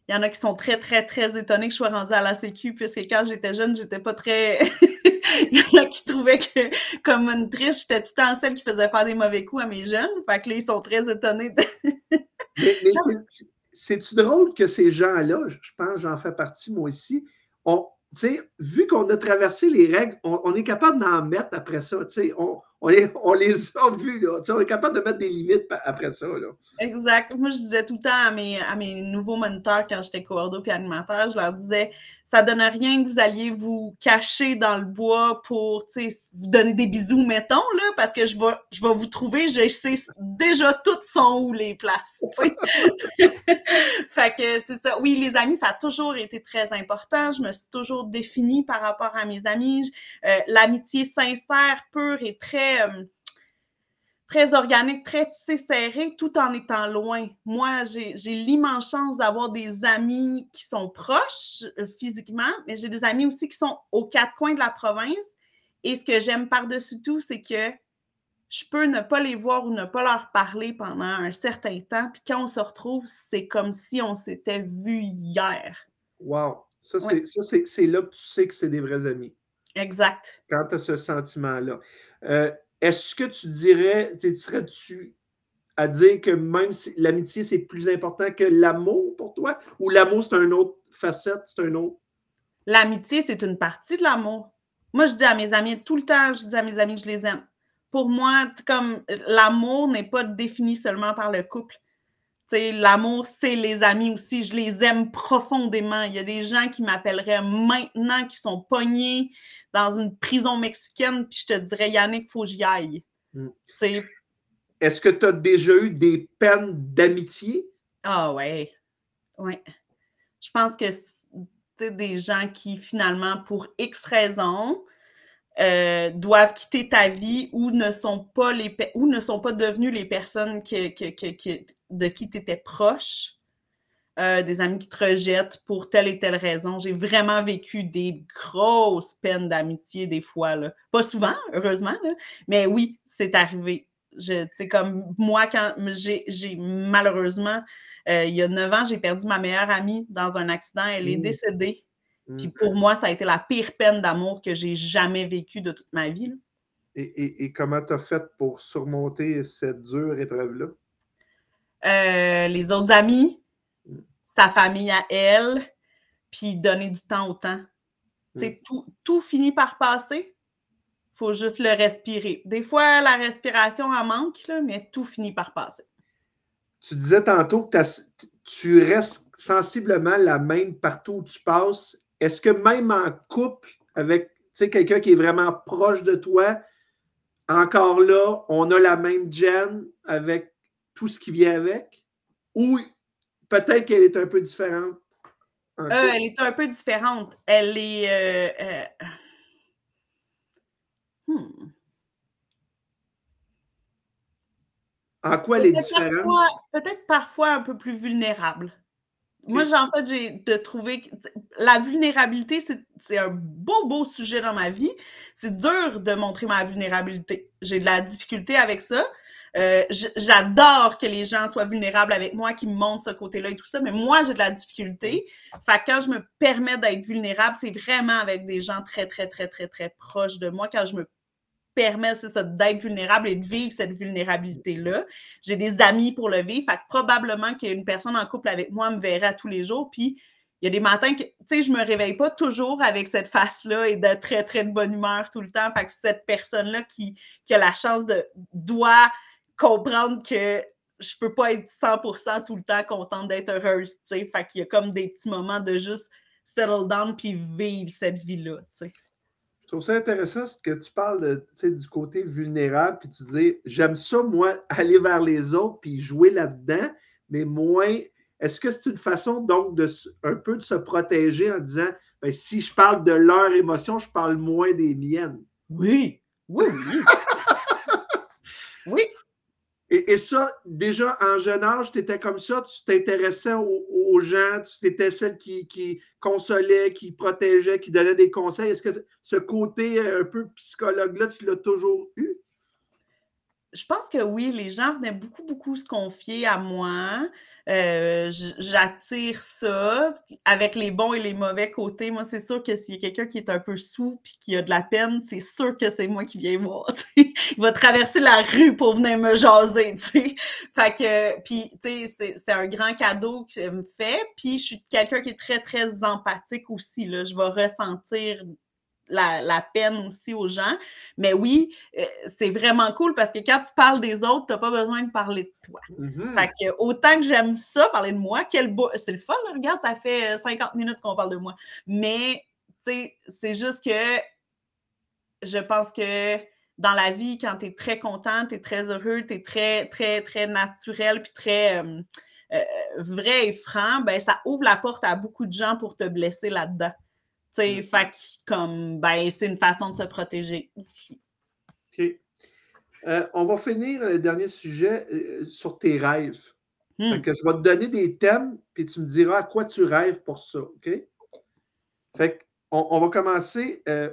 Il y en a qui sont très, très, très étonnés que je sois rendue à la Sécu, puisque quand j'étais jeune, j'étais pas très. <laughs> Il y en a qui trouvaient que, comme une triche, j'étais tout le temps celle qui faisait faire des mauvais coups à mes jeunes. Fait que là, ils sont très étonnés. mais, <laughs> c'est-tu drôle que ces gens-là, je pense, j'en fais partie moi aussi, on, vu qu'on a traversé les règles, on, est capable d'en mettre après ça. On, on les, on les a vus, là. on est capable de mettre des limites après ça. Là. Exact. Moi, je disais tout le temps à mes, à mes nouveaux moniteurs quand j'étais coordo et animateur, je leur disais ça donne rien que vous alliez vous cacher dans le bois pour vous donner des bisous, mettons, là, parce que je vais, je vais vous trouver, je sais déjà toutes sont où les places. <laughs> fait que c'est ça. Oui, les amis, ça a toujours été très important. Je me suis toujours définie par rapport à mes amis. Euh, l'amitié sincère, pure et très. Euh, très organique, très tissé serré, tout en étant loin. Moi, j'ai l'immense chance d'avoir des amis qui sont proches euh, physiquement, mais j'ai des amis aussi qui sont aux quatre coins de la province. Et ce que j'aime par-dessus tout, c'est que je peux ne pas les voir ou ne pas leur parler pendant un certain temps. Puis quand on se retrouve, c'est comme si on s'était vu hier. Wow! Ça, c'est là que tu sais que c'est des vrais amis. Exact. Quand tu as ce sentiment-là. Euh, est-ce que tu dirais, tu serais-tu à dire que même si l'amitié, c'est plus important que l'amour pour toi? Ou l'amour, c'est une autre facette, c'est un autre? L'amitié, c'est une partie de l'amour. Moi, je dis à mes amis, tout le temps, je dis à mes amis que je les aime. Pour moi, comme l'amour n'est pas défini seulement par le couple. L'amour, c'est les amis aussi. Je les aime profondément. Il y a des gens qui m'appelleraient maintenant qui sont pognés dans une prison mexicaine, puis je te dirais, Yannick, il faut que j'y aille. Mm. Est-ce que tu as déjà eu des peines d'amitié? Ah ouais. Ouais. Je pense que c'est des gens qui, finalement, pour X raisons, euh, doivent quitter ta vie ou ne sont pas les ou ne sont pas devenus les personnes que, de qui tu étais proche. Euh, des amis qui te rejettent pour telle et telle raison. J'ai vraiment vécu des grosses peines d'amitié des fois. Là. Pas souvent, heureusement, mais oui, c'est arrivé sais, comme moi, quand j'ai malheureusement, euh, il y a neuf ans, j'ai perdu ma meilleure amie dans un accident. Elle est mmh. décédée. Puis mmh. pour moi, ça a été la pire peine d'amour que j'ai jamais vécue de toute ma vie. Et, comment tu as fait pour surmonter cette dure épreuve-là? Euh, les autres amis, mmh. sa famille à elle, puis donner du temps au temps. Tout, tout finit par passer faut juste le respirer. Des fois, la respiration en manque, là, mais tout finit par passer. Tu disais tantôt que tu restes sensiblement la même partout où tu passes. Est-ce que même en couple avec quelqu'un qui est vraiment proche de toi, encore là, on a la même gêne avec tout ce qui vient avec? Ou peut-être qu'elle est un peu différente? Euh, elle est un peu différente. Elle est. Euh, euh, Hmm. En quoi elle est différente? Peut-être parfois un peu plus vulnérable. Moi, en fait, j'ai de trouver que la vulnérabilité, c'est un beau, beau sujet dans ma vie. C'est dur de montrer ma vulnérabilité. J'ai de la difficulté avec ça. Euh, j'adore que les gens soient vulnérables avec moi, qu'ils me montrent ce côté-là et tout ça, mais moi, j'ai de la difficulté. Fait que quand je me permets d'être vulnérable, c'est vraiment avec des gens très, très, très, très, très proches de moi. Quand je me permet, ça, d'être vulnérable et de vivre cette vulnérabilité-là. J'ai des amis pour le vivre. Fait que probablement qu'une personne en couple avec moi me verrait tous les jours. Puis il y a des matins que, tu sais, je me réveille pas toujours avec cette face-là et de très, très de bonne humeur tout le temps. Fait que cette personne-là qui, qui a la chance de, doit comprendre que je peux pas être 100% tout le temps contente d'être heureuse, tu sais. Fait qu'il y a comme des petits moments de juste settle down puis vivre cette vie-là, trouve ça intéressant que tu parles du côté vulnérable, puis tu dis j'aime ça, moi, <laughs> aller vers les autres, puis jouer là-dedans, mais moins. Est-ce que c'est une façon donc de un peu de se protéger en disant ben, si je parle de leurs émotions, je parle moins des miennes? Oui, oui, oui. <laughs> oui. Et, ça, déjà en jeune âge, tu étais comme ça, tu t'intéressais aux, gens, tu étais celle qui, qui, consolait, qui protégeait, qui donnait des conseils. Est-ce que ce côté un peu psychologue-là, tu l'as toujours eu? Je pense que oui, les gens venaient beaucoup, beaucoup se confier à moi. Euh, j'attire ça avec les bons et les mauvais côtés. Moi, c'est sûr que s'il y a quelqu'un qui est un peu sous et qui a de la peine, c'est sûr que c'est moi qui viens voir. <laughs> Il va traverser la rue pour venir me jaser. Fait que, puis, tu sais, c'est un grand cadeau que me fait. Puis, je suis quelqu'un qui est très, très empathique aussi. Là. Je vais ressentir la, peine aussi aux gens. Mais oui, euh, c'est vraiment cool parce que quand tu parles des autres, tu n'as pas besoin de parler de toi. Mm-hmm. Fait que autant que j'aime ça, parler de moi, quel beau... c'est le fun, regarde, ça fait 50 euh, minutes qu'on parle de moi. Mais, tu sais, c'est juste que je pense que dans la vie, quand tu es très content, tu es très heureux, tu es très, très, très naturel, puis très euh, vrai et franc, ben ça ouvre la porte à beaucoup de gens pour te blesser là-dedans. Mm. fait comme, ben, c'est une façon de se protéger aussi. OK. Euh, on va finir le dernier sujet euh, sur tes rêves. Hmm. que je vais te donner des thèmes, puis tu me diras à quoi tu rêves pour ça, OK? Fait on, on va commencer. Euh,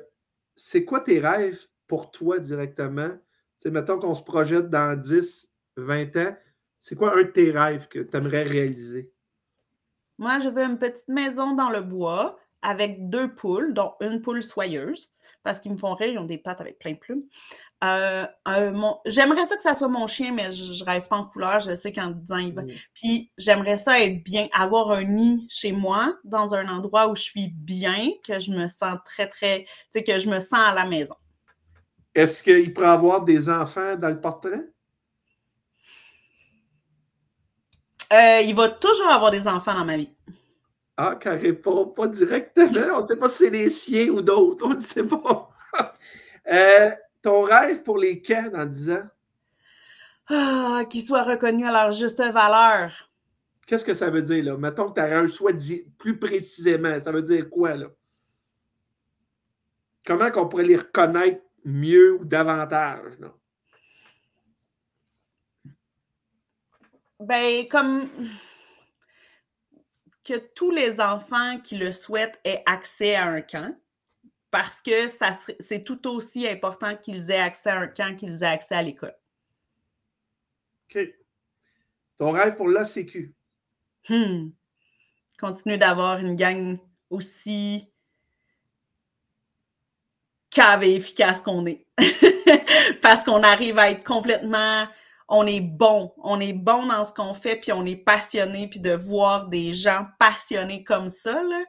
c'est quoi tes rêves pour toi directement? sais, mettons qu'on se projette dans 10, 20 ans. C'est quoi un de tes rêves que tu aimerais réaliser? Moi, je veux une petite maison dans le bois avec deux poules, dont une poule soyeuse. parce qu'ils me font rire, ils ont des pattes avec plein de plumes. Euh, j'aimerais ça que ça soit mon chien, mais je, rêve pas en couleur, je sais qu'en disant il va. Mm. Puis j'aimerais ça être bien, avoir un nid chez moi, dans un endroit où je suis bien, que je me sens très, très, tu sais, que je me sens à la maison. Est-ce qu'il pourrait avoir des enfants dans le portrait? Euh, il va toujours avoir des enfants dans ma vie. Ah, carré pas, pas directement. On ne sait pas si c'est les siens ou d'autres. On ne sait pas. <laughs> Euh, ton rêve pour les camps dans 10 ans? Ah, qu'ils soient reconnus à leur juste valeur. Qu'est-ce que ça veut dire, là? Mettons que tu as un souhait plus précisément. Ça veut dire quoi, là? Comment qu'on pourrait les reconnaître mieux ou davantage, là? Ben, comme que tous les enfants qui le souhaitent aient accès à un camp, parce que ça c'est tout aussi important qu'ils aient accès à un camp qu'ils aient accès à l'école. OK. Ton rêve pour l'ACQ? Hmm. Continuer d'avoir une gang aussi cave et efficace qu'on est. <laughs> parce qu'on arrive à être complètement on est bon, on est bon dans ce qu'on fait, puis on est passionné, puis de voir des gens passionnés comme ça, là,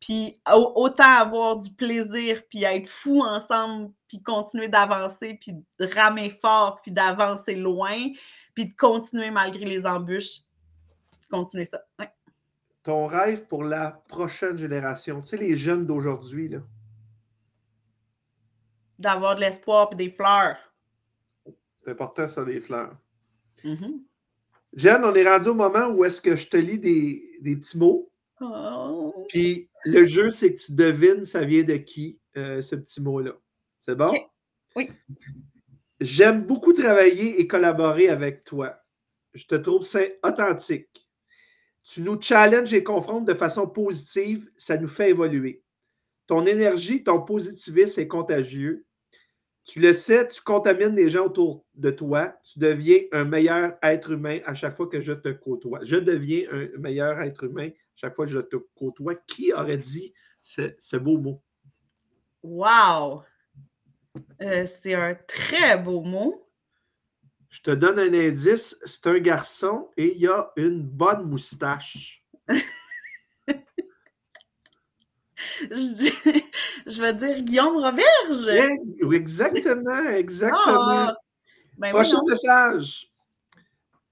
puis autant avoir du plaisir, puis être fou ensemble, puis continuer d'avancer, puis de ramer fort, puis d'avancer loin, puis de continuer malgré les embûches, continuer ça. Ton rêve pour la prochaine génération, tu sais, les jeunes d'aujourd'hui, là? D'avoir de l'espoir et des fleurs. C'est important, ça, les fleurs. Mm-hmm. Jeanne, on est rendu au moment où est-ce que je te lis des, petits mots. Oh. Puis le jeu, c'est que tu devines ça vient de qui, euh, ce petit mot-là. C'est bon? Oui. J'aime beaucoup travailler et collaborer avec toi. Je te trouve authentique. Tu nous challenges et confrontes de façon positive, ça nous fait évoluer. Ton énergie, ton positivisme est contagieux. Tu le sais, tu contamines les gens autour de toi. Tu deviens un meilleur être humain à chaque fois que je te côtoie. Je deviens un meilleur être humain à chaque fois que je te côtoie. Qui aurait dit ce, beau mot? Wow! Euh, c'est un très beau mot. Je te donne un indice. C'est un garçon et il a une bonne moustache. <laughs> <laughs> je, je vais dire Guillaume Roberge. exactement, exactement. Ah, ben Prochain message.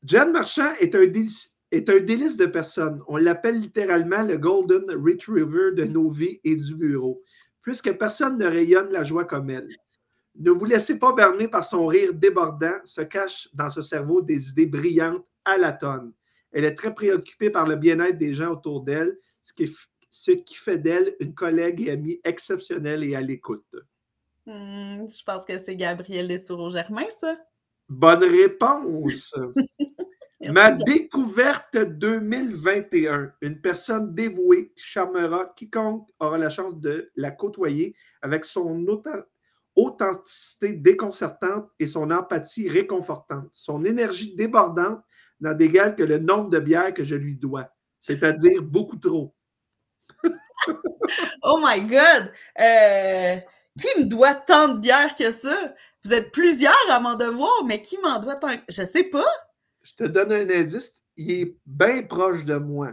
John Marchand est un, délice, est un délice de personne. On l'appelle littéralement le Golden Retriever de nos vies et du bureau, puisque personne ne rayonne la joie comme elle. Ne vous laissez pas berner par son rire débordant, se cache dans ce cerveau des idées brillantes à la tonne. Elle est très préoccupée par le bien-être des gens autour d'elle, ce qui est ce qui fait d'elle une collègue et amie exceptionnelle et à l'écoute? Hmm, je pense que c'est Gabriel Desoureaux-Germain, ça. Bonne réponse. <laughs> Ma découverte 2021. Une personne dévouée qui charmera quiconque aura la chance de la côtoyer avec son authenticité déconcertante et son empathie réconfortante. Son énergie débordante n'a d'égal que le nombre de bières que je lui dois, c'est-à-dire beaucoup trop oh my God! Euh, qui me doit tant de bière que ça? Vous êtes plusieurs à m'en devoir, mais qui m'en doit tant? Je sais pas. Je te donne un indice. Il est bien proche de moi.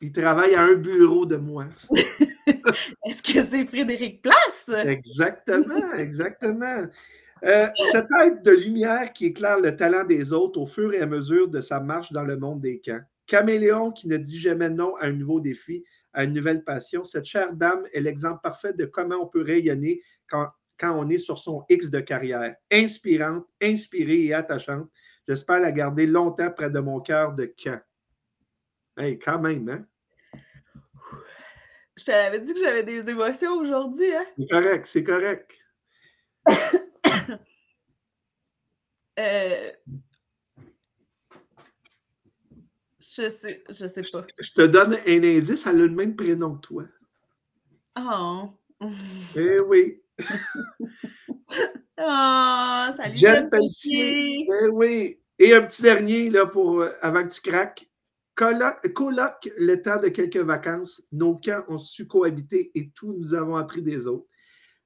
Il travaille à un bureau de moi. <laughs> Est-ce que c'est Frédéric Place? Exactement, <laughs> exactement. Euh, cette aide de lumière qui éclaire le talent des autres au fur et à mesure de sa marche dans le monde des camps. Caméléon qui ne dit jamais non à un nouveau défi, à une nouvelle passion. Cette chère dame est l'exemple parfait de comment on peut rayonner quand, quand on est sur son X de carrière. Inspirante, inspirée et attachante. J'espère la garder longtemps près de mon cœur de camp. Hey, quand même, hein? Je t'avais dit que j'avais des émotions aujourd'hui, hein? C'est correct, c'est correct. <coughs> euh, Je sais, je sais pas. Je te donne un indice, elle a le même prénom que toi. Oh. <laughs> Eh oui. oh, salut Jeanne Pelletier. Eh oui. Et un petit dernier là pour euh, avant que tu craques. coloc, le temps de quelques vacances. Nos camps ont su cohabiter et tout nous avons appris des autres.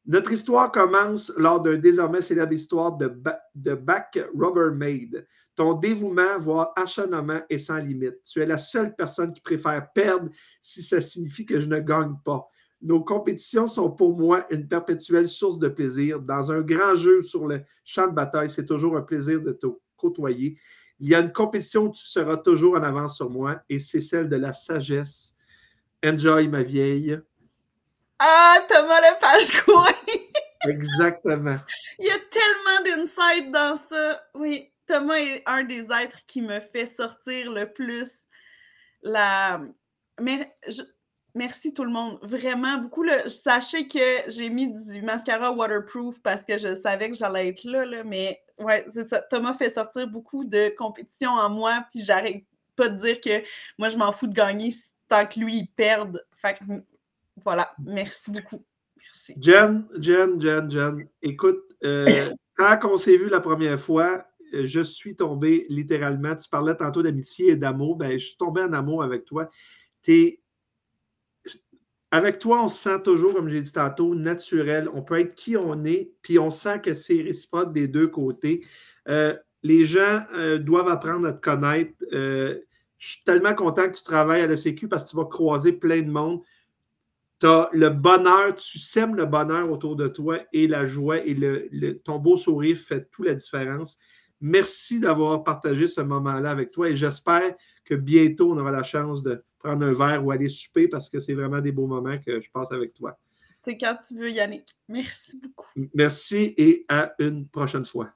Notre histoire commence lors d'un désormais célèbre histoire de, de Back Rubbermaid. Ton dévouement, voire acharnement, est sans limite. Tu es la seule personne qui préfère perdre si ça signifie que je ne gagne pas. Nos compétitions sont pour moi une perpétuelle source de plaisir. Dans un grand jeu sur le champ de bataille, c'est toujours un plaisir de te côtoyer. Il y a une compétition où tu seras toujours en avance sur moi et c'est celle de la sagesse. Enjoy, ma vieille. Ah, Thomas Lepage <laughs> quoi? Exactement. Il y a tellement d'insight dans ça. Oui, Thomas est un des êtres qui me fait sortir le plus la. Mais Merci tout le monde. Vraiment beaucoup. Sachez que j'ai mis du mascara waterproof parce que je savais que j'allais être là, là mais ouais, c'est ça. Thomas fait sortir beaucoup de compétition en moi, puis j'arrête pas de dire que moi, je m'en fous de gagner tant que lui, il perde. Fait que, voilà. Merci beaucoup. Merci. Jen, Jen, Jen, Jen, écoute, euh, <coughs> quand on s'est vu la première fois, je suis tombé littéralement. Tu parlais tantôt d'amitié et d'amour. Ben, je suis tombé en amour avec toi. Avec toi, on se sent toujours, comme j'ai dit tantôt, naturel. On peut être qui on est, puis on sent que c'est réciproque des deux côtés. Euh, les gens euh, doivent apprendre à te connaître. Euh, je suis tellement content que tu travailles à Sécu parce que tu vas croiser plein de monde. Tu as le bonheur, tu sèmes le bonheur autour de toi et la joie et le, ton beau sourire fait toute la différence. Merci d'avoir partagé ce moment-là avec toi et j'espère que bientôt on aura la chance de prendre un verre ou aller souper parce que c'est vraiment des beaux moments que je passe avec toi. C'est quand tu veux, Yannick. Merci beaucoup. Merci et à une prochaine fois.